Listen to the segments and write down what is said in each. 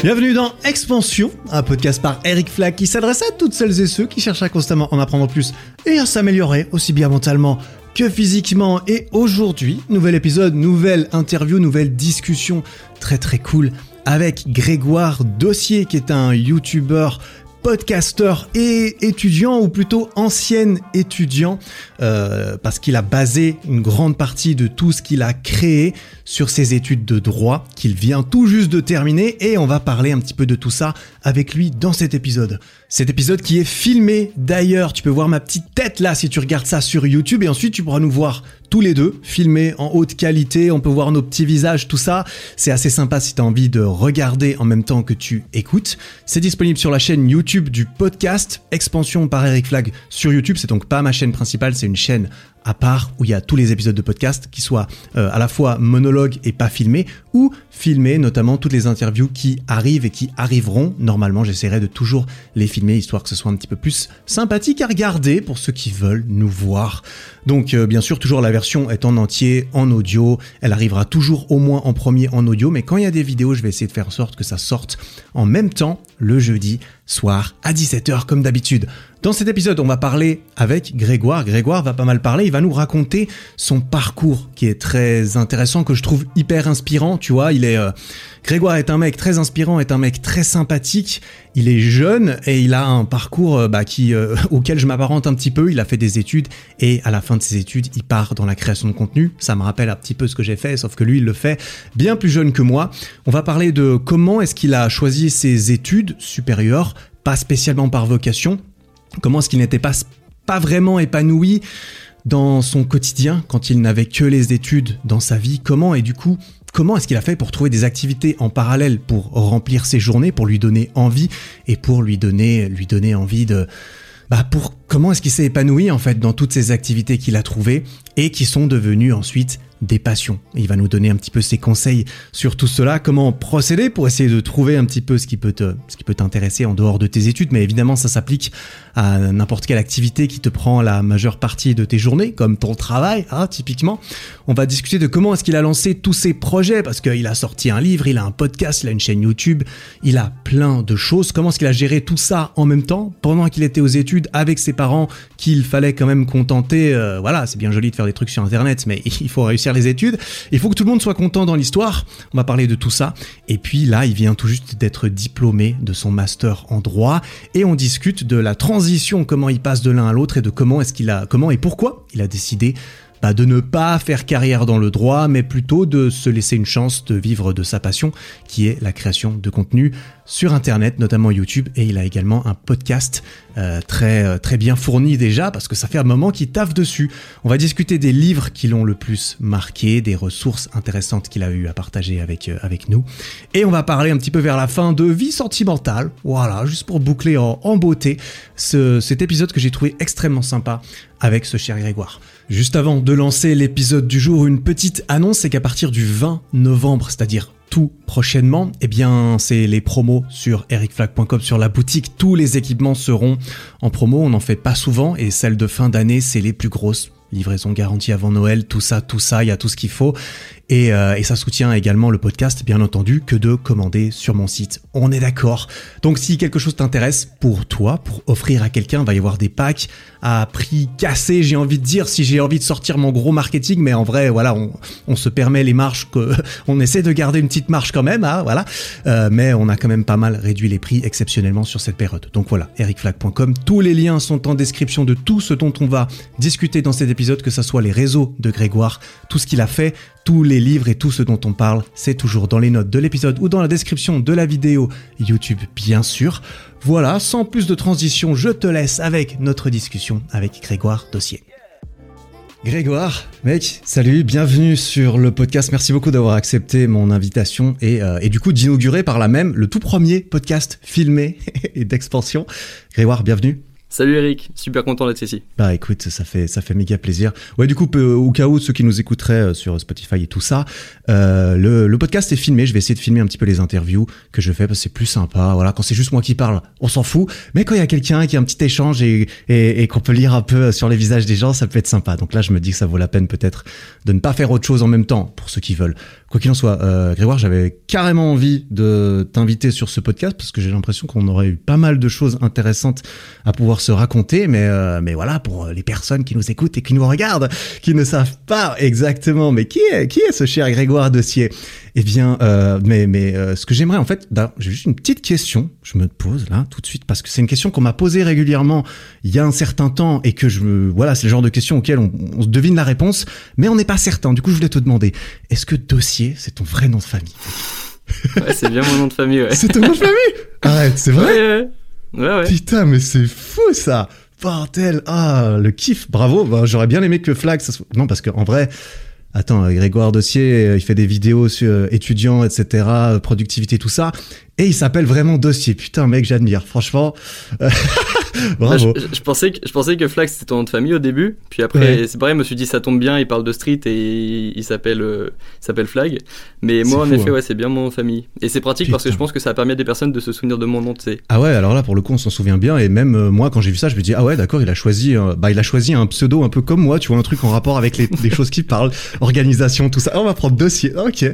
Bienvenue dans Expansion, un podcast par Eric Flack qui s'adresse à toutes celles et ceux qui cherchent à constamment en apprendre plus et à s'améliorer aussi bien mentalement que physiquement. Et aujourd'hui, nouvel épisode, nouvelle interview, nouvelle discussion très très cool avec Grégoire Dossier qui est un youtubeur podcasteur et étudiant, ou plutôt ancien étudiant, euh, parce qu'il a basé une grande partie de tout ce qu'il a créé sur ses études de droit qu'il vient tout juste de terminer, et on va parler un petit peu de tout ça avec lui dans cet épisode. Cet épisode qui est filmé d'ailleurs, tu peux voir ma petite tête là si tu regardes ça sur YouTube, et ensuite tu pourras nous voir tous les deux, filmés en haute qualité, on peut voir nos petits visages, tout ça. C'est assez sympa si tu as envie de regarder en même temps que tu écoutes. C'est disponible sur la chaîne YouTube du podcast Expansion par Eric Flag sur YouTube. C'est donc pas ma chaîne principale, c'est une chaîne à part où il y a tous les épisodes de podcast qui soient euh, à la fois monologues et pas filmés ou filmés, notamment toutes les interviews qui arrivent et qui arriveront. Normalement, j'essaierai de toujours les filmer histoire que ce soit un petit peu plus sympathique à regarder pour ceux qui veulent nous voir. Donc, euh, bien sûr, toujours la version est en entier, en audio. Elle arrivera toujours au moins en premier en audio, mais quand il y a des vidéos, je vais essayer de faire en sorte que ça sorte en même temps le jeudi soir à 17h comme d'habitude. Dans cet épisode, on va parler avec Grégoire. Grégoire va pas mal parler, il va nous raconter son parcours qui est très intéressant, que je trouve hyper inspirant, tu vois, il est... Euh, Grégoire est un mec très inspirant, est un mec très sympathique, il est jeune et il a un parcours euh, bah, qui, euh, auquel je m'apparente un petit peu, il a fait des études et à la fin de ses études, il part dans la création de contenu. Ça me rappelle un petit peu ce que j'ai fait, sauf que lui, il le fait bien plus jeune que moi. On va parler de comment est-ce qu'il a choisi ses études supérieures, pas spécialement par vocation, Comment est-ce qu'il n'était pas, vraiment épanoui dans son quotidien quand il n'avait que les études dans sa vie? Comment et du coup, comment est-ce qu'il a fait pour trouver des activités en parallèle pour remplir ses journées, pour lui donner envie et pour lui donner, lui donner envie de, bah pour comment est-ce qu'il s'est épanoui en fait dans toutes ces activités qu'il a trouvées et qui sont devenues ensuite des passions. Il va nous donner un petit peu ses conseils sur tout cela, comment procéder pour essayer de trouver un petit peu ce qui peut te, ce qui peut t'intéresser en dehors de tes études, mais évidemment ça s'applique à n'importe quelle activité qui te prend la majeure partie de tes journées, comme ton travail, hein, typiquement. On va discuter de comment est-ce qu'il a lancé tous ses projets, parce qu'il a sorti un livre, il a un podcast, il a une chaîne YouTube, il a plein de choses. Comment est-ce qu'il a géré tout ça en même temps, pendant qu'il était aux études, avec ses parents, qu'il fallait quand même contenter. Euh, voilà, c'est bien joli de faire des trucs sur Internet, mais il faut réussir les études. Il faut que tout le monde soit content dans l'histoire. On va parler de tout ça. Et puis là, il vient tout juste d'être diplômé de son master en droit et on discute de la transition, comment il passe de l'un à l'autre et de comment est-ce qu'il a, comment et pourquoi il a décidé de ne pas faire carrière dans le droit, mais plutôt de se laisser une chance de vivre de sa passion, qui est la création de contenu sur Internet, notamment YouTube, et il a également un podcast euh, très euh, très bien fourni déjà, parce que ça fait un moment qu'il taffe dessus. On va discuter des livres qui l'ont le plus marqué, des ressources intéressantes qu'il a eu à partager avec euh, nous, et on va parler un petit peu vers la fin de vie sentimentale. Voilà, juste pour boucler en, beauté ce, cet épisode que j'ai trouvé extrêmement sympa avec ce cher Grégoire. Juste avant de lancer l'épisode du jour, une petite annonce, c'est qu'à partir du 20 novembre, c'est-à-dire tout prochainement, eh bien, c'est les promos sur ericflag.com sur la boutique. Tous les équipements seront en promo. On n'en fait pas souvent et celles de fin d'année, c'est les plus grosses. Livraison garantie avant Noël, tout ça, tout ça, il y a tout ce qu'il faut. Et, euh, et, ça soutient également le podcast, bien entendu, que de commander sur mon site. On est d'accord. Donc si quelque chose t'intéresse pour toi, pour offrir à quelqu'un, va y avoir des packs à prix cassé, j'ai envie de dire, si j'ai envie de sortir mon gros marketing, mais en vrai, voilà, on, on se permet les marges, que, on essaie de garder une petite marge quand même, hein, voilà. Euh, mais on a quand même pas mal réduit les prix exceptionnellement sur cette période. Donc voilà, ericflag.com. Tous les liens sont en description de tout ce dont on va discuter dans cet épisode, que ce soit les réseaux de Grégoire, tout ce qu'il a fait, tous les livres et tout ce dont on parle, c'est toujours dans les notes de l'épisode ou dans la description de la vidéo YouTube, bien sûr. Voilà, sans plus de transition, je te laisse avec notre discussion avec Grégoire Dossier. Grégoire, mec, salut, bienvenue sur le podcast. Merci beaucoup d'avoir accepté mon invitation et, euh, et du coup d'inaugurer par là même le tout premier podcast filmé et d'expansion. Grégoire, bienvenue. Salut Eric, super content d'être ici. Bah écoute, ça fait ça fait méga plaisir. Ouais, du coup, au cas où ceux qui nous écouteraient euh, sur Spotify et tout ça, euh, le, le, podcast est filmé. Je vais essayer de filmer un petit peu les interviews que je fais parce que c'est plus sympa. Voilà, quand c'est juste moi qui parle, on s'en fout. Mais quand il y a quelqu'un qui a un petit échange et, et, et qu'on peut lire un peu sur les visages des gens, ça peut être sympa. Donc là, je me dis que ça vaut la peine peut-être de ne pas faire autre chose en même temps pour ceux qui veulent Quoi qu'il en soit, euh, Grégoire, j'avais carrément envie de t'inviter sur ce podcast parce que j'ai l'impression qu'on aurait eu pas mal de choses intéressantes à pouvoir se raconter. Mais, euh, mais voilà, pour les personnes qui nous écoutent et qui nous regardent, qui ne savent pas exactement, mais qui est, qui est ce cher Grégoire Dossier Eh bien, euh, mais, mais euh, ce que j'aimerais en fait, j'ai juste une petite question. Je me pose là tout de suite parce que c'est une question qu'on m'a posée régulièrement il y a un certain temps et que je voilà, c'est le genre de question auquel on, on devine la réponse, mais on n'est pas certain. Du coup, je voulais te demander, est-ce que Dossier c'est ton vrai nom de famille. ouais, c'est bien mon nom de famille, ouais. C'est ton nom de famille Arrête, c'est vrai ouais, ouais. Putain, mais c'est fou ça Bordel Ah, le kiff, bravo bah, J'aurais bien aimé que Flag... Ça soit... Non, parce qu'en vrai... Attends, Grégoire Dossier, il fait des vidéos sur euh, étudiants, etc., productivité, tout ça. Et il s'appelle vraiment Dossier. Putain, mec, j'admire. Franchement, bravo. je, je, pensais que, je pensais que Flax c'était ton nom de famille au début. Puis après, c'est pareil, je me suis dit, ça tombe bien, il parle de street et il, s'appelle euh, s'appelle Flag. Mais moi, en effet, hein. ouais, c'est bien mon nom de famille. Et c'est pratique parce que je pense que ça a permis à des personnes de se souvenir de mon nom, tu sais. Ah ouais, alors là, pour le coup, on s'en souvient bien. Et même euh, moi, quand j'ai vu ça, je me dis, ah ouais, d'accord, il a choisi, bah, il a choisi un pseudo un peu comme moi, tu vois, un truc en rapport avec les, les choses qui parlent, organisation, tout ça. Ah, on va prendre Dossier. Ok.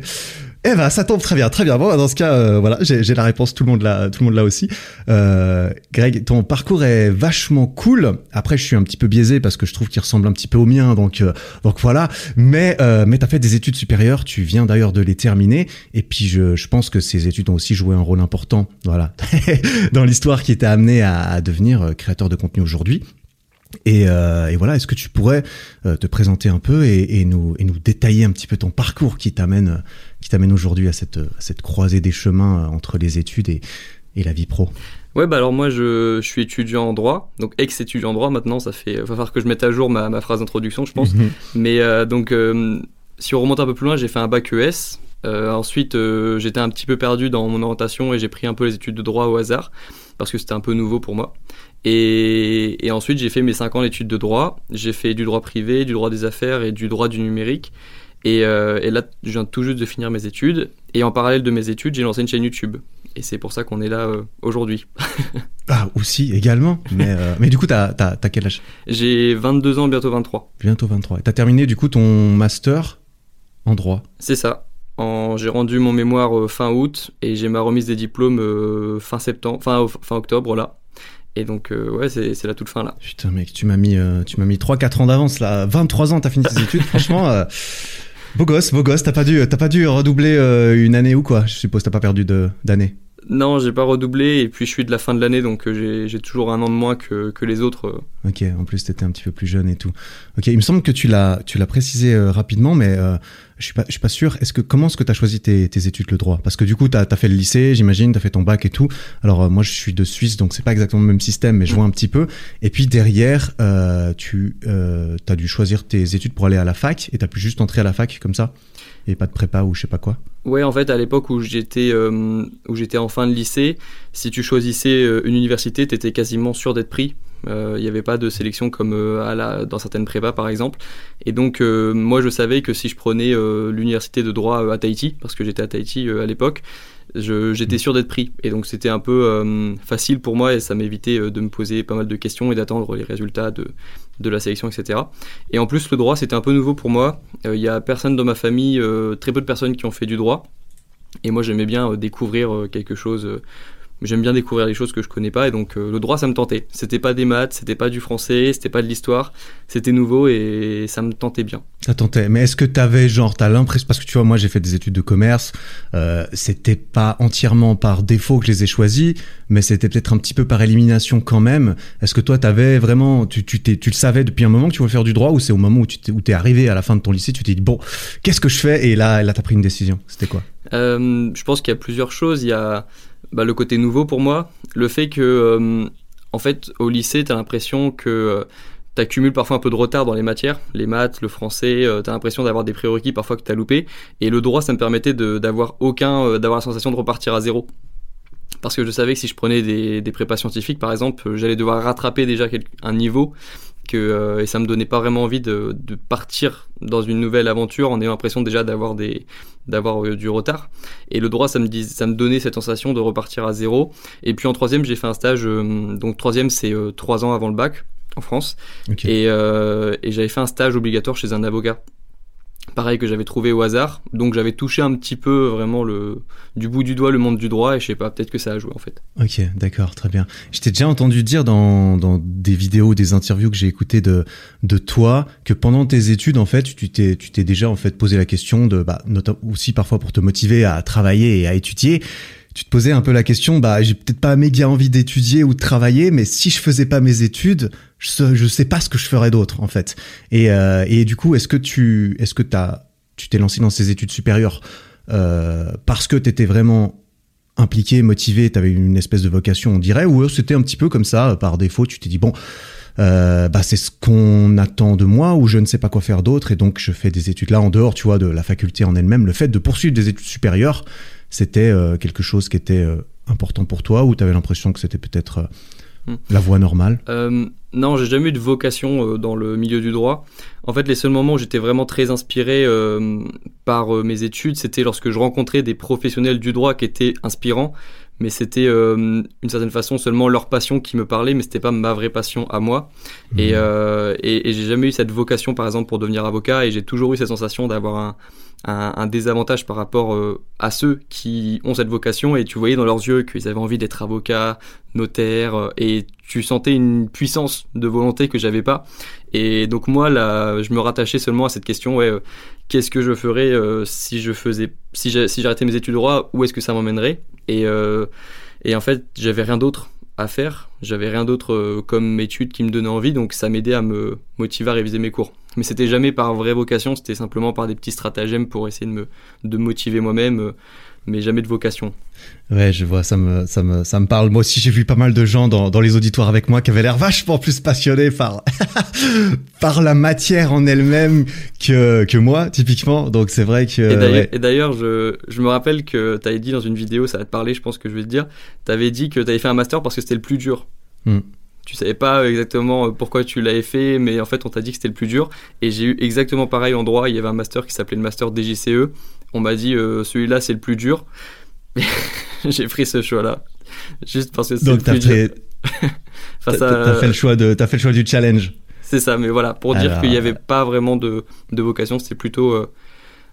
Eh ben, ça tombe très bien, très bien. Bon, dans ce cas, euh, voilà, j'ai la réponse. Tout le monde là, tout le monde là aussi. Euh, Greg, ton parcours est vachement cool. Après, je suis un petit peu biaisé parce que je trouve qu'il ressemble un petit peu au mien, donc euh, donc voilà. Mais euh, mais t'as fait des études supérieures. Tu viens d'ailleurs de les terminer. Et puis je, je pense que ces études ont aussi joué un rôle important, voilà, dans l'histoire qui t'a amené à, à devenir euh, créateur de contenu aujourd'hui. Et, euh, et, voilà, est-ce que tu pourrais euh, te présenter un peu et, et, nous, et nous détailler un petit peu ton parcours qui t'amène qui t'amène aujourd'hui à cette, à cette croisée des chemins entre les études et, et la vie pro Ouais, bah alors moi je, je suis étudiant en droit, donc ex-étudiant en droit maintenant, ça fait, va falloir que je mette à jour ma, ma phrase d'introduction, je pense. Mhm. Mais euh, donc, euh, si on remonte un peu plus loin, j'ai fait un bac ES. Euh, ensuite, euh, j'étais un petit peu perdu dans mon orientation et j'ai pris un peu les études de droit au hasard parce que c'était un peu nouveau pour moi. Et, et ensuite, j'ai fait mes 5 ans d'études de droit. J'ai fait du droit privé, du droit des affaires et du droit du numérique. Et, euh, et, là, je viens tout juste de finir mes études. Et en parallèle de mes études, j'ai lancé une chaîne YouTube. Et c'est pour ça qu'on est là euh, aujourd'hui. ah, aussi, également. Mais, euh, mais du coup, t'as as, quel âge? J'ai 22 ans, bientôt 23. Bientôt 23. Et t'as terminé, du coup, ton master en droit? C'est ça. J'ai rendu mon mémoire fin août et j'ai ma remise des diplômes fin septembre, fin, fin octobre là. Et donc euh, ouais, c'est la toute fin là. Putain mec, tu m'as mis tu m'as mis 3 4 ans d'avance là, 23 ans t'as fini tes études, franchement beau gosse, beau gosse, t'as pas dû t'as pas dû redoubler une année ou quoi? Je suppose t'as pas perdu d'année. Non, j'ai pas redoublé et puis je suis de la fin de l'année donc j'ai toujours un an de moins que, que les autres. Ok, en plus t'étais un petit peu plus jeune et tout. Ok, il me semble que tu l'as tu l'as précisé rapidement, mais je suis pas, je suis pas sûr. Est-ce que comment est-ce que tu as choisi tes, tes, études le droit? Parce que du coup, tu as, fait le lycée, j'imagine, tu as fait ton bac et tout. Alors euh, moi, je suis de Suisse, donc c'est pas exactement le même système, mais je vois un petit peu. Et puis derrière, euh, tu euh, as dû choisir tes études pour aller à la fac, et tu as pu juste entrer à la fac comme ça, et pas de prépa ou je sais pas quoi. Ouais, en fait, à l'époque où j'étais euh, où j'étais en fin de lycée, si tu choisissais euh, une université, tu étais quasiment sûr d'être pris il euh, n'y avait pas de sélection comme à la, dans certaines prépas par exemple. Et donc moi je savais que si je prenais l'université de droit à Tahiti, parce que j'étais à Tahiti à l'époque, j'étais sûr d'être pris. Et donc c'était un peu facile pour moi et ça m'évitait de me poser pas mal de questions et d'attendre les résultats de, de la sélection, etc. Et en plus le droit c'était un peu nouveau pour moi. Il y a personne dans ma famille, très peu de personnes qui ont fait du droit. Et moi j'aimais bien découvrir quelque chose j'aime bien découvrir les choses que je connais pas et donc euh, le droit ça me tentait. C'était pas des maths, c'était pas du français, c'était pas de l'histoire, c'était nouveau et ça me tentait bien. Ça tentait. Mais est-ce que t'avais genre t'as l'impression parce que tu vois moi j'ai fait des études de commerce, euh, c'était pas entièrement par défaut que je les ai choisis, mais c'était peut-être un petit peu par élimination quand même. Est-ce que toi t'avais vraiment tu tu, tu le savais depuis un moment que tu voulais faire du droit ou c'est au moment où tu t'es arrivé à la fin de ton lycée tu t'es dit bon qu'est-ce que je fais? Et là là t'as pris une décision. C'était quoi? Euh, Je pense qu'il y a plusieurs choses. Il y a bah, le côté nouveau pour moi, le fait que, euh, en fait, au lycée, tu as l'impression que euh, tu accumules parfois un peu de retard dans les matières, les maths, le français, euh, tu as l'impression d'avoir des prérequis parfois que tu as loupé. Et le droit, ça me permettait d'avoir aucun, d'avoir la sensation de repartir à zéro. Parce que je savais que si je prenais des, des prépas scientifiques, par exemple, j'allais devoir rattraper déjà un niveau que, euh, et ça me donnait pas vraiment envie de, de, partir dans une nouvelle aventure en ayant l'impression déjà d'avoir des d'avoir euh, du retard. Et le droit ça me dis, ça me donnait cette sensation de repartir à zéro. Et puis en troisième j'ai fait un stage euh, donc troisième c'est trois ans avant le bac en France. Et, et j'avais fait un stage obligatoire chez un avocat pareil que j'avais trouvé au hasard. Donc j'avais touché un petit peu vraiment le du bout du doigt le monde du droit et je sais pas, peut-être que ça a joué en fait. Ok, d'accord, très bien. Je t'ai déjà entendu dire dans, dans des vidéos, des interviews que j'ai écoutées de de toi que pendant tes études en fait, tu t'es tu t'es déjà en fait posé la question de bah aussi parfois pour te motiver à travailler et à étudier. Tu te posais un peu la question, bah j'ai peut-être pas méga envie d'étudier ou de travailler, mais si je faisais pas mes études, je, je sais pas ce que je ferais d'autre en fait. Et, euh, et du coup, est-ce que tu est-ce que t'as tu t'es lancé dans ces études supérieures euh, parce que t'étais vraiment impliqué, motivé, t'avais une espèce de vocation, on dirait, ou c'était un petit peu comme ça par défaut, tu t'es dit bon. Euh, bah c'est ce qu'on attend de moi ou je ne sais pas quoi faire d'autre et donc je fais des études là en dehors tu vois de la faculté en elle-même le fait de poursuivre des études supérieures c'était euh, quelque chose qui était euh, important pour toi ou tu avais l'impression que c'était peut-être euh, Hmm. La voie normale? Non, j'ai jamais eu de vocation euh, dans le milieu du droit. En fait, les seuls moments où j'étais vraiment très inspiré euh, par euh, mes études, c'était lorsque je rencontrais des professionnels du droit qui étaient inspirants, mais c'était euh, une certaine façon seulement leur passion qui me parlait, mais c'était pas ma vraie passion à moi. Mmh. Et, et, et j'ai jamais eu cette vocation, par exemple, pour devenir avocat, et j'ai toujours eu cette sensation d'avoir un, un, un, désavantage par rapport euh, à ceux qui ont cette vocation et tu voyais dans leurs yeux qu'ils avaient envie d'être avocats, notaires euh, et tu sentais une puissance de volonté que j'avais pas et donc moi là je me rattachais seulement à cette question ouais euh, qu'est-ce que je ferais euh, si je faisais si j'arrêtais mes études de droit où est-ce que ça m'emmènerait? Et euh, et en fait j'avais rien d'autre à faire. J'avais rien d'autre comme étude qui me donnait envie. Donc ça m'aidait à me motiver à réviser mes cours. Mais c'était jamais par vraie vocation, c'était simplement par des petits stratagèmes pour essayer de me de motiver moi-même, euh, mais jamais de vocation. Ouais, je vois, ça me, ça me, ça me parle. Moi aussi, j'ai vu pas mal de gens dans, dans les auditoires avec moi qui avaient l'air vachement plus passionnés par, par la matière en elle-même que, que moi, typiquement. Donc, c'est vrai que. Et d'ailleurs, ouais. je, je me rappelle que tu avais dit dans une vidéo, ça va te parler, je pense que je vais te dire, tu avais dit que tu avais fait un master parce que c'était le plus dur. Hmm tu savais pas exactement euh, pourquoi tu l'avais fait, mais en fait on t'a dit que c'était le plus dur. Et j'ai eu exactement pareil en droit. Il y avait un master qui s'appelait le master DGCE. On m'a dit euh, celui-là c'est le plus dur. j'ai pris ce choix-là juste parce que c'est le plus dur. T'as à... fait le choix de, as fait le choix du challenge. C'est ça, mais voilà pour dire qu'il n'y avait pas vraiment de, de vocation. C'était plutôt euh,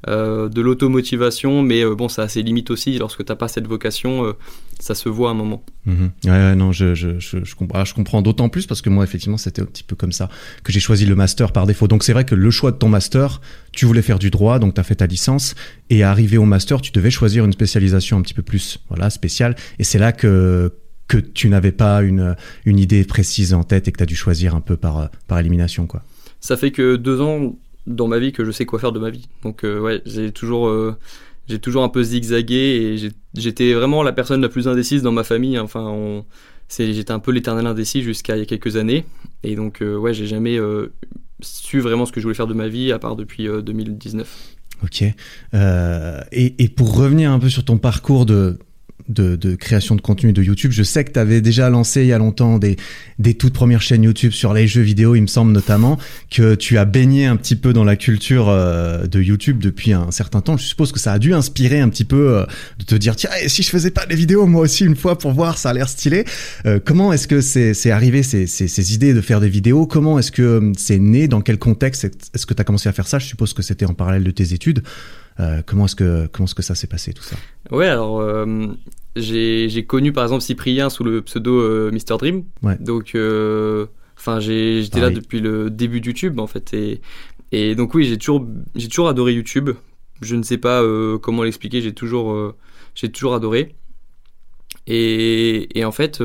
de l'automotivation, mais euh, bon, ça a ses limites aussi. Lorsque t'as pas cette vocation, euh, ça se voit à un moment. Mmh. Ouais, ouais, non, je, je, je, je comprends, je comprends d'autant plus parce que moi, effectivement, c'était un petit peu comme ça que j'ai choisi le master par défaut. Donc c'est vrai que le choix de ton master, tu voulais faire du droit, donc tu as fait ta licence, et arrivé au master, tu devais choisir une spécialisation un petit peu plus, voilà, spéciale. Et c'est là que que tu n'avais pas une, une idée précise en tête et que tu as dû choisir un peu par, par élimination, quoi. Ça fait que deux ans, dans ma vie que je sais quoi faire de ma vie. Donc euh, ouais, j'ai toujours euh, j'ai toujours un peu zigzagué et j'étais vraiment la personne la plus indécise dans ma famille. Enfin, on, j'étais un peu l'éternel indécis jusqu'à il y a quelques années. Et donc euh, ouais, j'ai jamais euh, su vraiment ce que je voulais faire de ma vie à part depuis 2019. Ok. et, et pour revenir un peu sur ton parcours de de, création de contenu de YouTube. Je sais que tu avais déjà lancé il y a longtemps des, des toutes premières chaînes YouTube sur les jeux vidéo, il me semble notamment, que tu as baigné un petit peu dans la culture euh, de YouTube depuis un certain temps. Je suppose que ça a dû inspirer un petit peu euh, de te dire, tiens, et si je faisais pas des vidéos moi aussi une fois pour voir, ça a l'air stylé. Euh, comment est-ce que c'est arrivé ces, ces, ces, idées de faire des vidéos? Comment est-ce que c'est né? Dans quel contexte est-ce que tu as commencé à faire ça? Je suppose que c'était en parallèle de tes études. Comment est-ce que est-ce que ça s'est passé tout ça? Ouais, alors j'ai connu par exemple Cyprien sous le pseudo euh, Mr Dream. Ouais. Donc euh, enfin j'étais là depuis le début de YouTube en fait et et donc oui j'ai toujours j'ai toujours adoré YouTube. Je ne sais pas euh, comment l'expliquer. J'ai toujours j'ai toujours adoré. Et, et en fait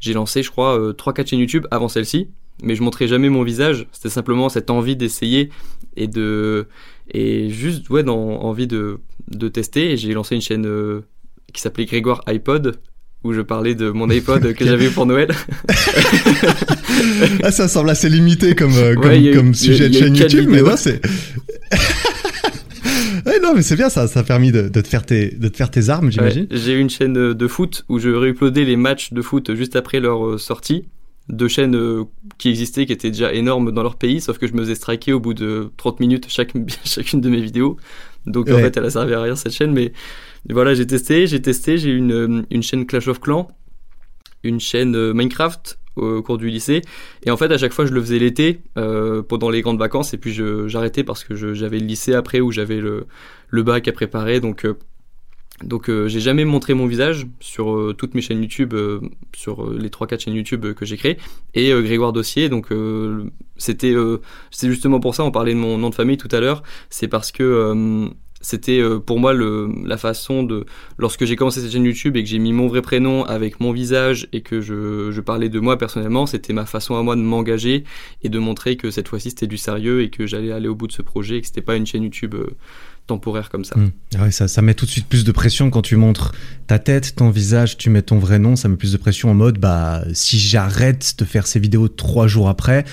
j'ai lancé je crois trois quatre chaînes YouTube avant celle-ci mais je montrais jamais mon visage. C'était simplement cette envie d'essayer et de et juste ouais dans envie de de tester. Et j'ai lancé une chaîne euh, qui s'appelait Grégoire iPod où je parlais de mon iPod que j'avais eu pour Noël. ah, ça semble assez limité comme euh, comme, ouais, comme sujet de chaîne YouTube, mais non c'est. Ouais, non, mais c'est bien, ça, ça a permis de, de, te faire tes, de te faire tes armes, j'imagine. Ouais, j'ai une chaîne de foot où je réuploadais les matchs de foot juste après leur euh, sortie deux chaînes euh, qui existaient, qui étaient déjà énormes dans leur pays, sauf que je me faisais striker au bout de 30 minutes chaque, chacune de mes vidéos. Donc en fait, elle a servi à rien cette chaîne, mais voilà, j'ai testé, j'ai testé, j'ai une, une chaîne Clash of Clans, une chaîne Minecraft au cours du lycée. Et en fait, à chaque fois, je le faisais l'été, pendant les grandes vacances, et puis j'arrêtais parce que j'avais le lycée après où j'avais le, le bac à préparer. Donc donc euh, j'ai jamais montré mon visage sur euh, toutes mes chaînes YouTube, euh, sur les 3-4 chaînes YouTube que j'ai créées. Et Grégoire Dossier, donc c'était c'est justement pour ça, on parlait de mon nom de famille tout à l'heure, c'est parce que c'était pour moi le, la façon de lorsque j'ai commencé cette chaîne YouTube et que j'ai mis mon vrai prénom avec mon visage et que je, je parlais de moi personnellement, c'était ma façon à moi de m'engager et de montrer que cette fois-ci c'était du sérieux et que j'allais aller au bout de ce projet et que c'était pas une chaîne YouTube temporaire comme ça. Hmm. Ah ça. ça. met tout de suite plus de pression quand tu montres ta tête, ton visage, tu mets ton vrai nom, ça met plus de pression en mode bah si j'arrête de faire ces vidéos trois jours après,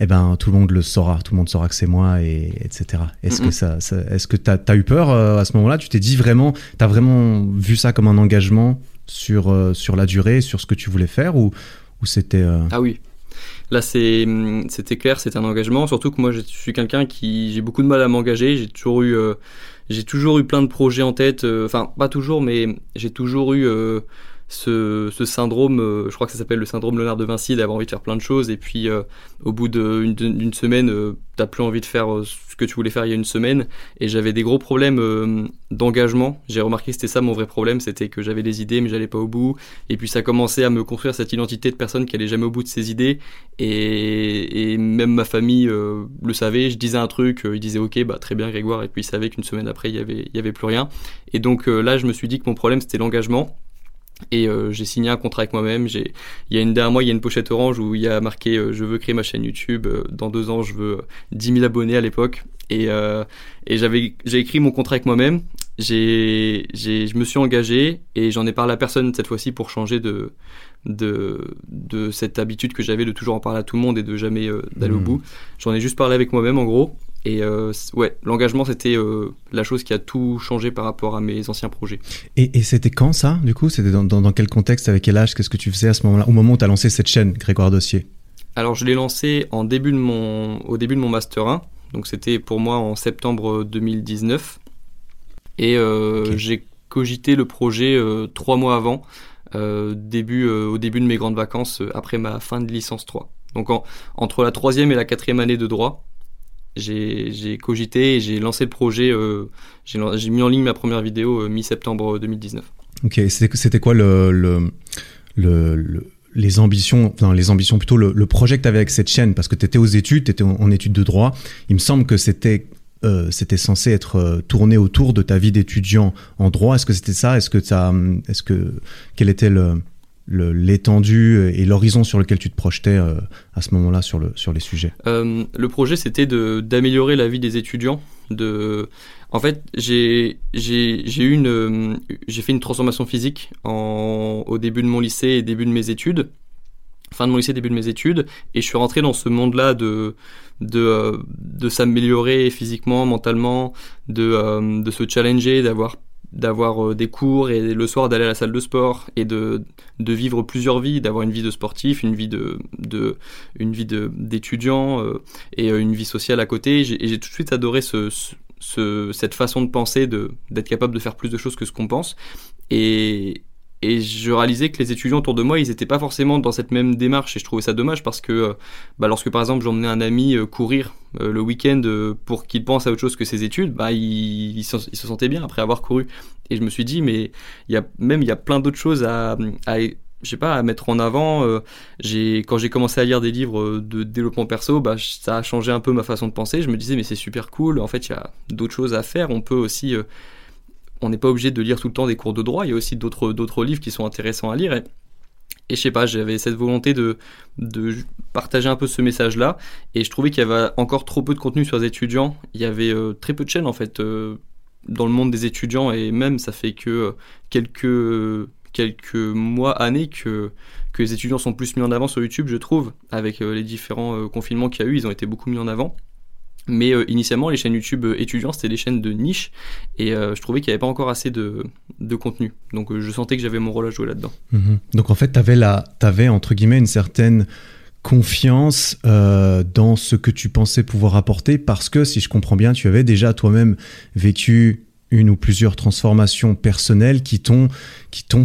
eh ben tout le monde le saura, tout le monde saura que c'est moi et etc. Est-ce que ça, est-ce que t'as as eu peur euh, à ce moment-là? Tu t'es dit vraiment, t'as vraiment vu ça comme un engagement sur euh, sur la durée, sur ce que tu voulais faire ou ou c'était euh, Ah oui. Là, c'était clair, c'est un engagement. Surtout que moi, je suis quelqu'un qui j'ai beaucoup de mal à m'engager. J'ai toujours eu, j'ai toujours eu plein de projets en tête. Enfin, pas toujours, mais j'ai toujours eu ce, ce syndrome, euh, je crois que ça s'appelle le syndrome Léonard de Vinci, d'avoir envie de faire plein de choses et puis euh, au bout d'une semaine, euh, t'as plus envie de faire ce que tu voulais faire il y a une semaine et j'avais des gros problèmes d'engagement. J'ai remarqué que c'était ça mon vrai problème, c'était que j'avais des idées mais j'allais pas au bout et puis ça commençait à me construire cette identité de personne qui allait jamais au bout de ses idées et, et même ma famille le savait. Je disais un truc, ils disaient ok bah très bien Grégoire et puis ils savaient qu'une semaine après il y avait il y avait plus rien et donc là je me suis dit que mon problème c'était l'engagement et euh, j'ai signé un contrat avec moi-même. J'ai, il y a une dernière mois, il y a une pochette orange où il y a marqué euh, je veux créer ma chaîne YouTube. Euh, dans deux ans, je veux 10 000 abonnés à l'époque. Et, et j'avais, j'ai écrit mon contrat avec moi-même. J'ai, j'ai, je me suis engagé et j'en ai parlé à personne cette fois-ci pour changer de, de, de cette habitude que j'avais de toujours en parler à tout le monde et de jamais d'aller au mmh. bout. J'en ai juste parlé avec moi-même en gros. Et euh, ouais, l'engagement, c'était euh, la chose qui a tout changé par rapport à mes anciens projets. Et, et c'était quand ça, du coup? C'était dans, dans, quel contexte, avec quel âge? Qu'est-ce que tu faisais à ce moment-là Au moment où tu as lancé cette chaîne, Grégoire Dossier? Alors, je l'ai lancé en début de mon, au début de mon Master 1. Donc, c'était pour moi en septembre 2019. Et euh, j'ai cogité le projet euh, trois mois avant, euh, début, au début de mes grandes vacances, après ma fin de licence 3. Donc, en, entre la troisième et la quatrième année de droit, j'ai cogité et j'ai lancé le projet. Euh, j'ai mis en ligne ma première vidéo euh, mi-septembre 2019. Ok, c'était quoi le, le, le, les ambitions, enfin les ambitions plutôt, le, projet que tu avais avec cette chaîne? Parce que tu étais aux études, tu étais en, études de droit. Il me semble que c'était euh, censé être euh, tourné autour de ta vie d'étudiant en droit. Est-ce que c'était ça? Est-ce que ça, est-ce que quel était le l'étendue et l'horizon sur lequel tu te projetais euh, à ce moment-là sur, le, sur les sujets euh, Le projet, c'était d'améliorer la vie des étudiants. De... En fait, j'ai fait une transformation physique au début de mon lycée et début de mes études. Fin de mon lycée, début de mes études, et je suis rentré dans ce monde-là de de, euh, de s'améliorer physiquement, mentalement, de, de se challenger, d'avoir d'avoir euh, des cours et le soir d'aller à la salle de sport et de, de vivre plusieurs vies, d'avoir une vie de sportif, une vie de, de une vie d'étudiant euh, et euh, une vie sociale à côté. Et j'ai tout de suite adoré ce, ce, cette façon de penser, d'être capable de faire plus de choses que ce qu'on pense. Et, et je réalisais que les étudiants autour de moi, ils n'étaient pas forcément dans cette même démarche et je trouvais ça dommage parce que euh, bah, lorsque par exemple j'emmenais un ami euh, courir euh, le week-end pour qu'il pense à autre chose que ses études, bah, il, se, sentait bien après avoir couru. Et je me suis dit, mais il y a même il y a plein d'autres choses à, à je sais pas à mettre en avant j'ai quand j'ai commencé à lire des livres de développement perso bah ça a changé un peu ma façon de penser. Je me disais mais c'est super cool. En fait il y a d'autres choses à faire. On peut aussi on n'est pas obligé de lire tout le temps des cours de droit, il y a aussi d'autres, livres qui sont intéressants à lire. Et, et je sais pas, j'avais cette volonté de, de partager un peu ce message-là. Et je trouvais qu'il y avait encore trop peu de contenu sur les étudiants. Il y avait euh, très peu de chaînes en fait euh, dans le monde des étudiants. Et même ça fait que euh, quelques, mois, années que, que les étudiants sont plus mis en avant sur YouTube, je trouve. Avec les différents confinements qu'il y a eu, ils ont été beaucoup mis en avant. Mais euh, initialement, les chaînes YouTube euh, étudiants, c'était des chaînes de niche et euh, je trouvais qu'il n'y avait pas encore assez de, de contenu. Donc je sentais que j'avais mon rôle à jouer là-dedans. Mhm. Donc en fait, tu avais, avais, entre guillemets une certaine confiance dans ce que tu pensais pouvoir apporter parce que, si je comprends bien, tu avais déjà toi-même vécu une ou plusieurs transformations personnelles qui t'ont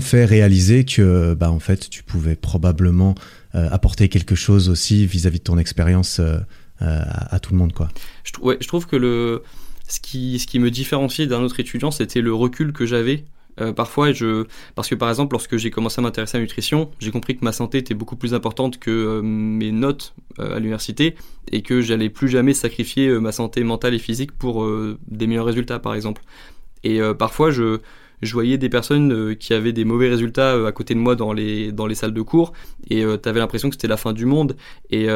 fait réaliser que bah en fait tu pouvais probablement apporter quelque chose aussi vis-à-vis de ton expérience à, tout le monde, quoi. Je, trouve que le ce qui, ce qui me différenciait d'un autre étudiant, c'était le recul que j'avais euh, parfois, je, parce que par exemple, lorsque j'ai commencé à m'intéresser à la nutrition, j'ai compris que ma santé était beaucoup plus importante que euh, mes notes euh, à l'université et que j'allais plus jamais sacrifier ma santé mentale et physique pour des meilleurs résultats, par exemple. Et parfois, je, je voyais des personnes euh, qui avaient des mauvais résultats euh, à côté de moi dans les, dans les salles de cours et euh, tu avais l'impression que c'était la fin du monde et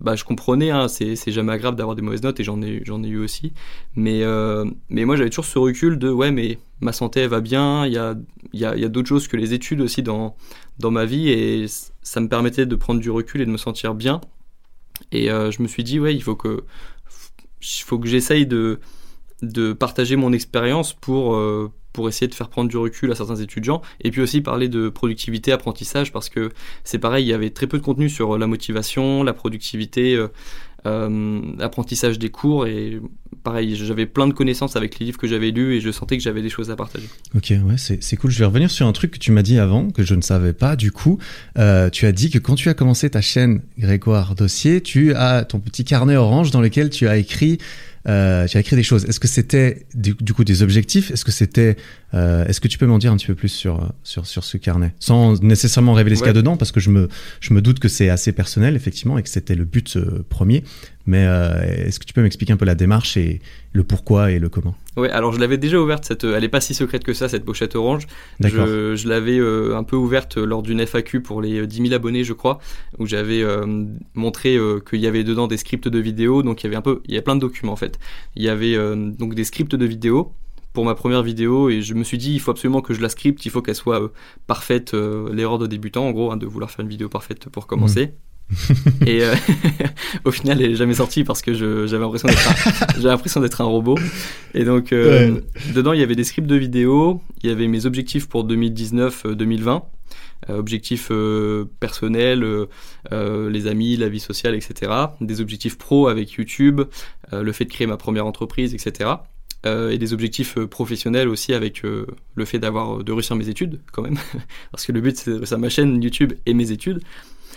bah, je comprenais, hein, c'est, jamais agréable d'avoir des mauvaises notes et j'en ai, ai eu aussi. Mais, mais moi j'avais toujours ce recul de ouais mais ma santé va bien, il y a, y, a, y a d'autres choses que les études aussi dans, dans ma vie et ça me permettait de prendre du recul et de me sentir bien. Et je me suis dit ouais il faut que, faut que j'essaye de, de partager mon expérience pour pour essayer de faire prendre du recul à certains étudiants, et puis aussi parler de productivité, apprentissage, parce que c'est pareil, il y avait très peu de contenu sur la motivation, la productivité, euh, euh, l'apprentissage des cours, et pareil, j'avais plein de connaissances avec les livres que j'avais lus, et je sentais que j'avais des choses à partager. Ok, ouais, c'est cool. Je vais revenir sur un truc que tu m'as dit avant, que je ne savais pas, du coup. Euh, tu as dit que quand tu as commencé ta chaîne Grégoire Dossier, tu as ton petit carnet orange dans lequel tu as écrit euh, tu as écrit des choses. Est-ce que c'était du, coup des objectifs? Est-ce que c'était euh, Est-ce que tu peux m'en dire un petit peu plus sur sur sur ce carnet, sans nécessairement révéler ce qu'il y a dedans, parce que je me je me doute que c'est assez personnel effectivement et que c'était le but euh, premier. Mais euh, est-ce que tu peux m'expliquer un peu la démarche et le pourquoi et le comment? Ouais, alors je l'avais déjà ouverte, cette, elle n'est pas si secrète que ça, cette pochette orange. Je, je l'avais euh, un peu ouverte lors d'une FAQ pour les 10 000 abonnés, je crois, où j'avais euh, montré qu'il y avait dedans des scripts de vidéos, donc il y avait un peu, il y a plein de documents en fait. Il y avait donc des scripts de vidéos pour ma première vidéo et je me suis dit il faut absolument que je la scripte, il faut qu'elle soit parfaite, l'erreur de débutant en gros, hein, de vouloir faire une vidéo parfaite pour commencer. Mmh. et euh, au final, elle est jamais sortie parce que j'avais l'impression d'être un, robot. Et donc, euh, dedans, il y avait des scripts de vidéos, il y avait mes objectifs pour 2019-2020, euh, objectifs personnels, les amis, la vie sociale, etc. Des objectifs pro avec YouTube, le fait de créer ma première entreprise, etc. et des objectifs professionnels aussi avec le fait d'avoir de réussir mes études quand même parce que le but c'est de réussir ma chaîne YouTube et mes études